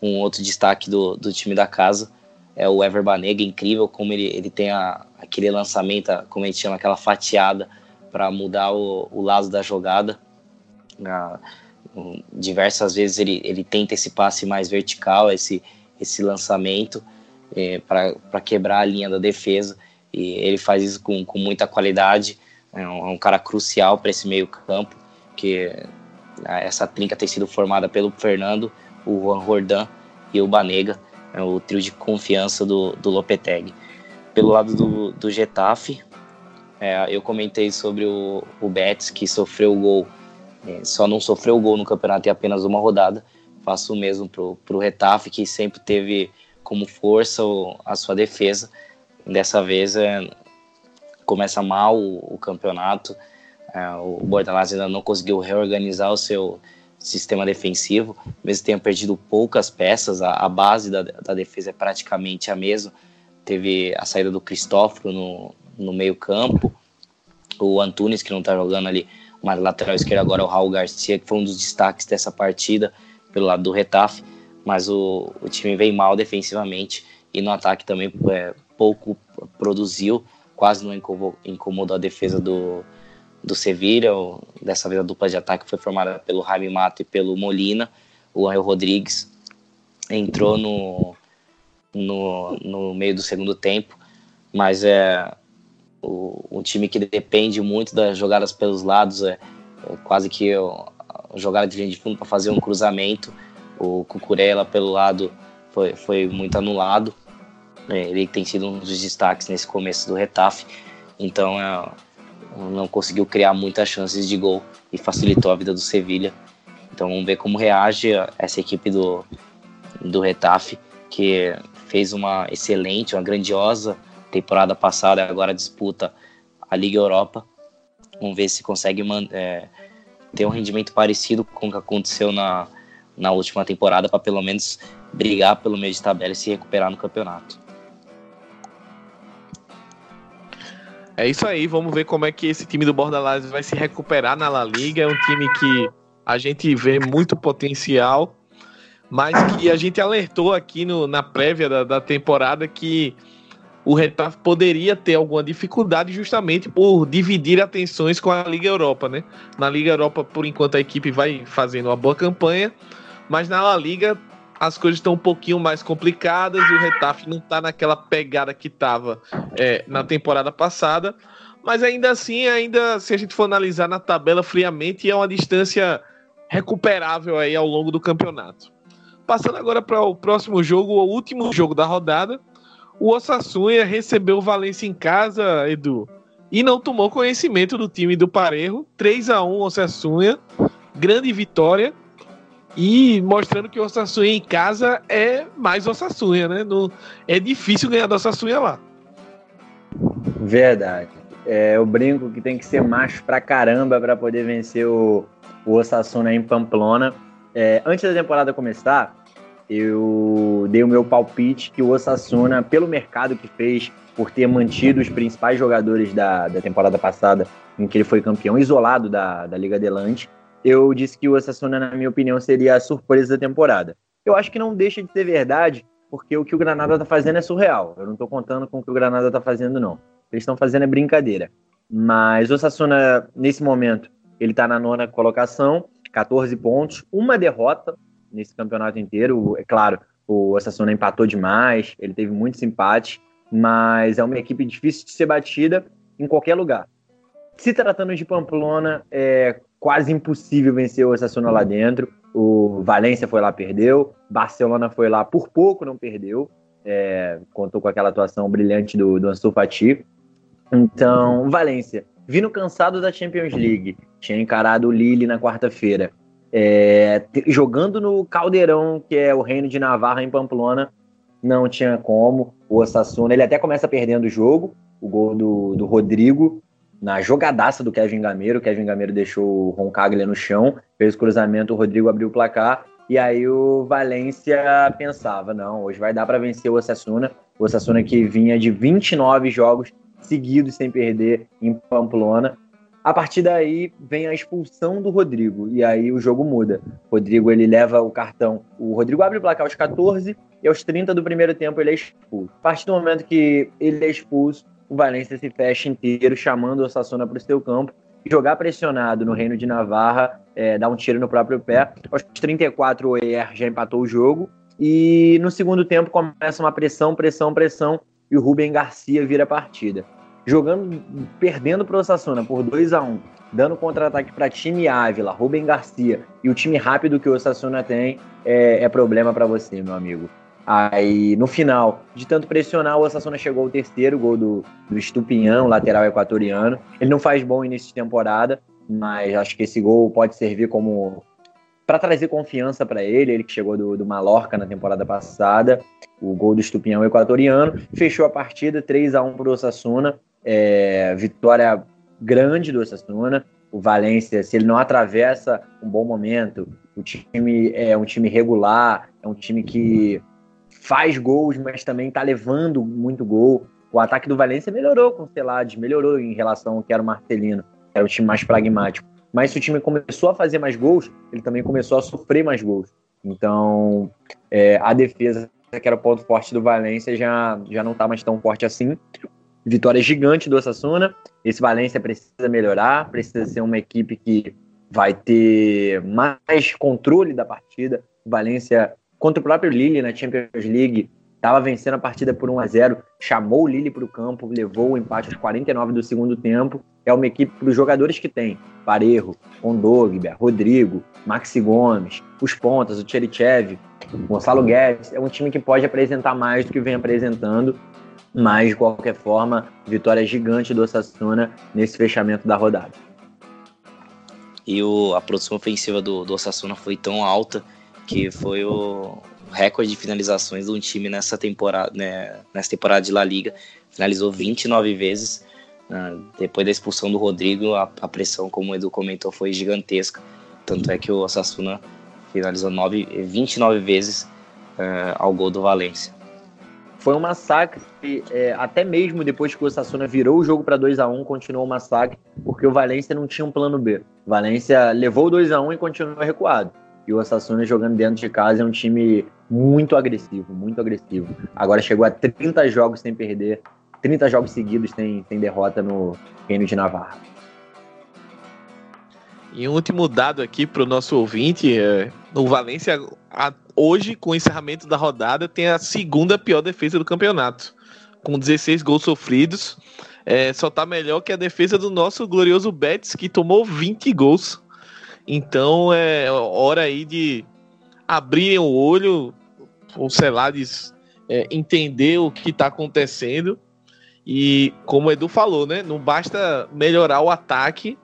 Um outro destaque do, do time da casa é o Ever Banega, incrível como ele, ele tem a, aquele lançamento, como a gente chama, aquela fatiada para mudar o, o lado da jogada. Ah, diversas vezes ele, ele tenta esse passe mais vertical, esse, esse lançamento é, para quebrar a linha da defesa e ele faz isso com, com muita qualidade. É um, é um cara crucial para esse meio campo, que essa trinca tem sido formada pelo Fernando, o Juan Jordan e o Banega, é o trio de confiança do, do Lopetegui. Pelo lado do, do Getafe, é, eu comentei sobre o, o Betis, que sofreu o gol, só não sofreu gol no campeonato em apenas uma rodada. Faço o mesmo pro, pro Retafe, que sempre teve como força a sua defesa. Dessa vez é, começa mal o, o campeonato. É, o Bordalás ainda não conseguiu reorganizar o seu sistema defensivo, mesmo tenha perdido poucas peças, a, a base da, da, defesa é praticamente a mesma. Teve a saída do Cristóforo no, no meio-campo, o Antunes, que não está jogando ali, mas lateral esquerdo agora é o Raul Garcia, que foi um dos destaques dessa partida pelo lado do Retafe, mas o, o time veio mal defensivamente e no ataque também é, pouco produziu, quase não incomodou a defesa do, do Sevilha. Dessa vez a dupla de ataque foi formada pelo Jaime Mato e pelo Molina. O Angel Rodrigues entrou no, no, no meio do segundo tempo, mas é o, um time que depende muito das jogadas pelos lados, é, é quase que a jogada de linha de fundo para fazer um cruzamento. O Cucurella pelo lado foi, foi muito anulado. É, ele tem sido um dos destaques nesse começo do Retafe, então é, não conseguiu criar muitas chances de gol e facilitou a vida do Sevilha. Então vamos ver como reage essa equipe do, do Retafe, que fez uma excelente, uma grandiosa temporada passada agora disputa a Liga Europa. Vamos ver se consegue é, ter um rendimento parecido com o que aconteceu na, na última temporada, para pelo menos brigar pelo meio de tabela e se recuperar no campeonato. É isso aí, vamos ver como é que esse time do Bordalás vai se recuperar na La Liga. É um time que a gente vê muito potencial, mas que a gente alertou aqui no, na prévia da, da temporada que o Retafe poderia ter alguma dificuldade justamente por dividir atenções com a Liga Europa, né? Na Liga Europa, por enquanto, a equipe vai fazendo uma boa campanha, mas na La Liga as coisas estão um pouquinho mais complicadas, o Retafe não está naquela pegada que estava é, na temporada passada, mas ainda assim, ainda se a gente for analisar na tabela friamente, é uma distância recuperável aí ao longo do campeonato. Passando agora para o próximo jogo, o último jogo da rodada, o Osasuna recebeu o Valência em casa, Edu, e não tomou conhecimento do time do Parejo, 3 a 1 Osasuna, grande vitória, e mostrando que o Osasuna em casa é mais Osasuna, né? No, é difícil ganhar do Osasuna lá. Verdade. É, eu brinco que tem que ser macho pra caramba para poder vencer o, o Osasuna em Pamplona. É, antes da temporada começar, eu dei o meu palpite que o Osasuna, pelo mercado que fez, por ter mantido os principais jogadores da, da temporada passada, em que ele foi campeão isolado da, da Liga Adelante, eu disse que o Osasuna, na minha opinião, seria a surpresa da temporada. Eu acho que não deixa de ser verdade, porque o que o Granada tá fazendo é surreal. Eu não tô contando com o que o Granada tá fazendo, não. O que eles estão fazendo é brincadeira. Mas o Osasuna, nesse momento, ele tá na nona colocação, 14 pontos, uma derrota nesse campeonato inteiro. É claro, o Osasuna empatou demais, ele teve muitos empates, mas é uma equipe difícil de ser batida em qualquer lugar. Se tratando de Pamplona, é, quase impossível vencer o Osasuna lá dentro. O Valência foi lá, perdeu. Barcelona foi lá, por pouco não perdeu. É, contou com aquela atuação brilhante do, do Ansu Fati. Então, Valência, vindo cansado da Champions League, tinha encarado o Lille na quarta-feira. É, jogando no Caldeirão, que é o reino de Navarra em Pamplona, não tinha como. O Osasuna, ele até começa perdendo o jogo, o gol do, do Rodrigo, na jogadaça do Kevin Gameiro. O Kevin Gameiro deixou o Roncaglia no chão, fez o cruzamento, o Rodrigo abriu o placar. E aí o Valência pensava, não, hoje vai dar para vencer o Osasuna. O Osasuna que vinha de 29 jogos seguidos sem perder em Pamplona. A partir daí vem a expulsão do Rodrigo e aí o jogo muda. O Rodrigo ele leva o cartão. O Rodrigo abre o placar aos 14 e aos 30 do primeiro tempo ele é expulso. A partir do momento que ele é expulso, o Valência se fecha inteiro, chamando o Osasuna para o seu campo. Jogar pressionado no Reino de Navarra, é, dar um tiro no próprio pé. Aos 34 o ER já empatou o jogo. E no segundo tempo começa uma pressão, pressão, pressão. E o Rubem Garcia vira a partida jogando, perdendo para o Osasuna por 2 a 1 dando contra-ataque para time Ávila, Rubem Garcia e o time rápido que o Osasuna tem, é, é problema para você, meu amigo. Aí, no final, de tanto pressionar, o Osasuna chegou ao terceiro gol do, do Estupinhão, lateral equatoriano. Ele não faz bom início de temporada, mas acho que esse gol pode servir como para trazer confiança para ele, ele que chegou do, do Mallorca na temporada passada, o gol do Estupinhão equatoriano, fechou a partida 3 a 1 para o Osasuna, é, vitória grande do Osasuna. O Valência, se ele não atravessa um bom momento, o time é um time regular, é um time que faz gols, mas também está levando muito gol. O ataque do Valência melhorou com o Celades, melhorou em relação ao que era o Marcelino, que era um time mais pragmático. Mas se o time começou a fazer mais gols, ele também começou a sofrer mais gols. Então, é, a defesa, que era o ponto forte do Valência, já, já não está mais tão forte assim vitória gigante do Osasuna. Esse Valência precisa melhorar, precisa ser uma equipe que vai ter mais controle da partida. O Valência, contra o próprio Lille na Champions League, estava vencendo a partida por 1 a 0 chamou o Lille para o campo, levou o empate aos 49 do segundo tempo. É uma equipe para os jogadores que tem: Parejo, Ondogba, Rodrigo, Maxi Gomes, os pontas, o Cherichev, Gonçalo Guedes. É um time que pode apresentar mais do que vem apresentando mas, de qualquer forma, vitória gigante do Osasuna nesse fechamento da rodada. E o, a produção ofensiva do, do Osasuna foi tão alta que foi o recorde de finalizações de um time nessa temporada, né, nessa temporada de La Liga. Finalizou 29 vezes. Uh, depois da expulsão do Rodrigo, a, a, pressão, como o Edu comentou, foi gigantesca. Tanto é que o Osasuna finalizou 9, 29 vezes uh, ao gol do Valência. Foi um massacre, é, até mesmo depois que o Osasuna virou o jogo para 2 a 1 continuou o massacre, porque o Valência não tinha um plano B. O Valência levou 2 a 1 e continuou recuado. E o Osasuna jogando dentro de casa é um time muito agressivo, muito agressivo. Agora chegou a 30 jogos sem perder, 30 jogos seguidos sem, sem derrota no Reino de Navarra. E um último dado aqui para o nosso ouvinte: é, o Valência, a, hoje, com o encerramento da rodada, tem a segunda pior defesa do campeonato, com 16 gols sofridos. É, só tá melhor que a defesa do nosso glorioso Betis, que tomou 20 gols. Então é hora aí de abrirem o olho, ou sei lá, de, é, entender o que está acontecendo. E como o Edu falou, né? Não basta melhorar o ataque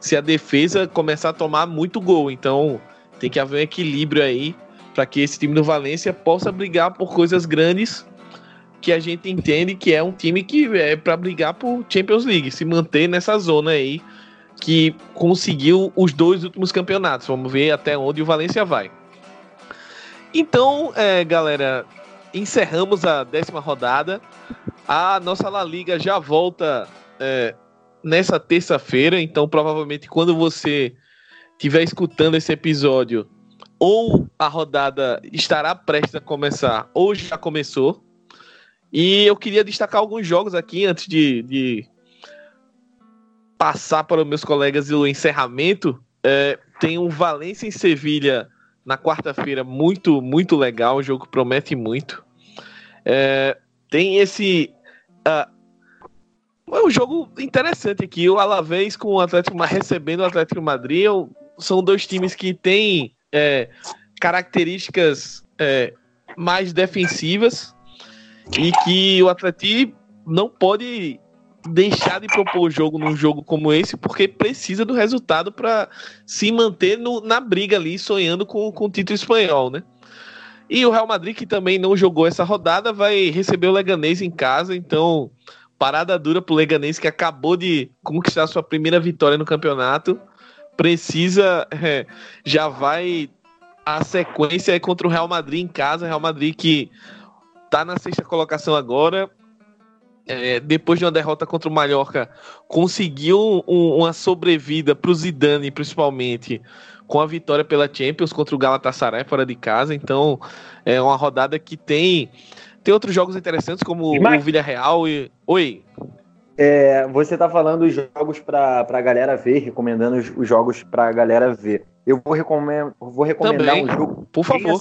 se a defesa começar a tomar muito gol. Então tem que haver um equilíbrio aí para que esse time do Valência possa brigar por coisas grandes que a gente entende que é um time que é para brigar por Champions League, se manter nessa zona aí que conseguiu os dois últimos campeonatos. Vamos ver até onde o Valência vai. Então, é, galera, encerramos a décima rodada. A nossa La Liga já volta é, nessa terça-feira, então provavelmente quando você estiver escutando esse episódio, ou a rodada estará prestes a começar, ou já começou. E eu queria destacar alguns jogos aqui antes de, de passar para os meus colegas o encerramento. É, tem um Valência em Sevilha na quarta-feira, muito, muito legal. O jogo promete muito. É, tem esse. Uh, é um jogo interessante aqui. O Alavés com o Atlético recebendo o Atlético Madrid. São dois times que têm é, características é, mais defensivas e que o Atlético não pode deixar de propor o jogo num jogo como esse, porque precisa do resultado para se manter no, na briga ali, sonhando com, com o título espanhol, né? E o Real Madrid, que também não jogou essa rodada, vai receber o Leganês em casa, então Parada dura pro Leganês que acabou de conquistar sua primeira vitória no campeonato. Precisa, é, já vai a sequência é contra o Real Madrid em casa. Real Madrid que tá na sexta colocação agora. é, depois de uma derrota contra o Mallorca, conseguiu um, uma sobrevida para o Zidane, principalmente, com a vitória pela Champions contra o Galatasaray fora de casa. Então, é uma rodada que tem tem outros jogos interessantes como e o Villarreal e oi. É, você está falando os jogos para a galera ver, recomendando os, os jogos para a galera ver. Eu vou, recomend, vou recomendar Também, um jogo. Por favor.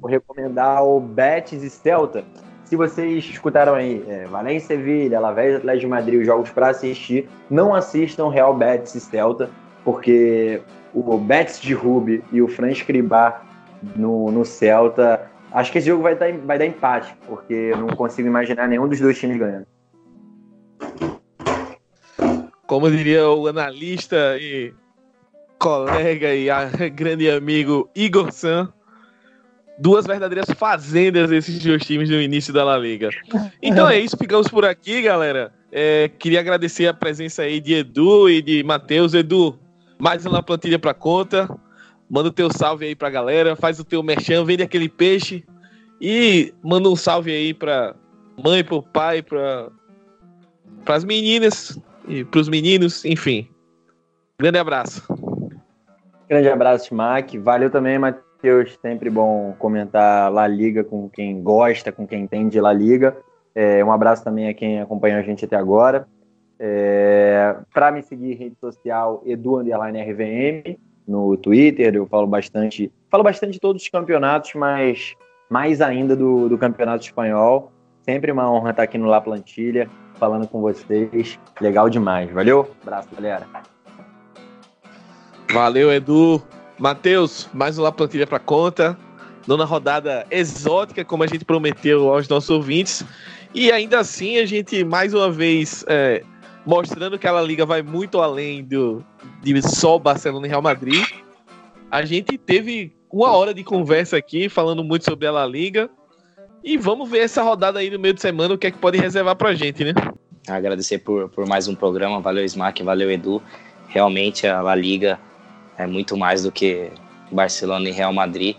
Vou recomendar o Betis e Celta. Se vocês escutaram aí é, Valência, Sevilha, Alavés, Atlético de Madrid, os jogos para assistir, não assistam Real Betis e Celta, porque o Betis de Rubi e o Fran Escribá no, no Celta, acho que esse jogo vai dar, vai dar empate, porque eu não consigo imaginar nenhum dos dois times ganhando. Como diria o analista e colega e grande amigo Igor San, duas verdadeiras fazendas esses dois times no início da La Liga. Então é isso, ficamos por aqui, galera. É, queria agradecer a presença aí de Edu e de Matheus. Edu, mais uma plantilha para conta. Manda o teu salve aí pra galera, faz o teu merchan, vende aquele peixe e manda um salve aí pra mãe, pro pai, pra, pras meninas e pros meninos, enfim. Grande abraço. Grande abraço, Mac. Valeu também, Matheus. Sempre bom comentar La Liga com quem gosta, com quem entende La Liga. É, um abraço também a quem acompanhou a gente até agora. É, para me seguir rede social, Edu RVM, no Twitter, eu falo bastante, falo bastante de todos os campeonatos, mas mais ainda do, do campeonato espanhol. Sempre uma honra estar aqui no La Plantilha, falando com vocês. Legal demais. Valeu? Abraço, galera. Valeu, Edu. Matheus, mais uma plantilha para conta. Nona rodada exótica, como a gente prometeu aos nossos ouvintes. E ainda assim, a gente, mais uma vez, é, mostrando que a Liga vai muito além do, de só Barcelona e Real Madrid. A gente teve uma hora de conversa aqui, falando muito sobre a La Liga. E vamos ver essa rodada aí no meio de semana, o que é que pode reservar pra gente, né? Agradecer por, por mais um programa. Valeu, Smack, valeu, Edu. Realmente a La Liga é muito mais do que Barcelona e Real Madrid.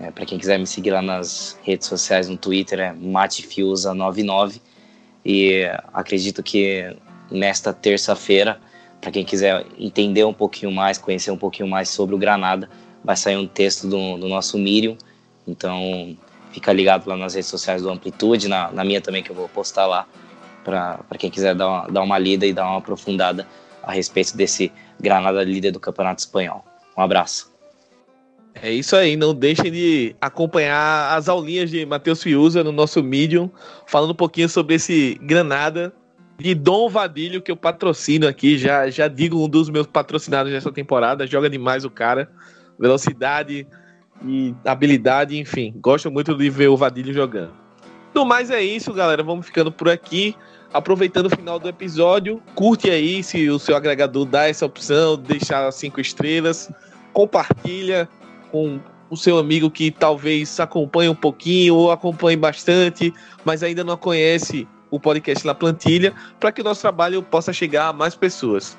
É, para quem quiser me seguir lá nas redes sociais, no Twitter é matefiusa99. E acredito que nesta terça-feira. Para quem quiser entender um pouquinho mais, conhecer um pouquinho mais sobre o Granada, vai sair um texto do, do nosso Miriam. Então, fica ligado lá nas redes sociais do Amplitude, na, na minha também, que eu vou postar lá, para quem quiser dar uma, dar uma lida e dar uma aprofundada a respeito desse Granada líder do Campeonato Espanhol. Um abraço. É isso aí, não deixem de acompanhar as aulinhas de Matheus Fiuza no nosso Medium, falando um pouquinho sobre esse Granada de Dom Vadilho, que eu patrocino aqui, já, já digo um dos meus patrocinados dessa temporada, joga demais o cara, velocidade e habilidade, enfim, gosto muito de ver o Vadilho jogando. No mais é isso, galera, vamos ficando por aqui. Aproveitando o final do episódio, curte aí se o seu agregador dá essa opção, deixar cinco estrelas, compartilha com o seu amigo que talvez acompanhe um pouquinho ou acompanhe bastante, mas ainda não conhece o podcast La Plantilha, para que o nosso trabalho possa chegar a mais pessoas.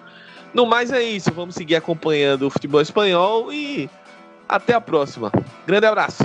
No mais é isso, vamos seguir acompanhando o futebol espanhol e até a próxima. Grande abraço.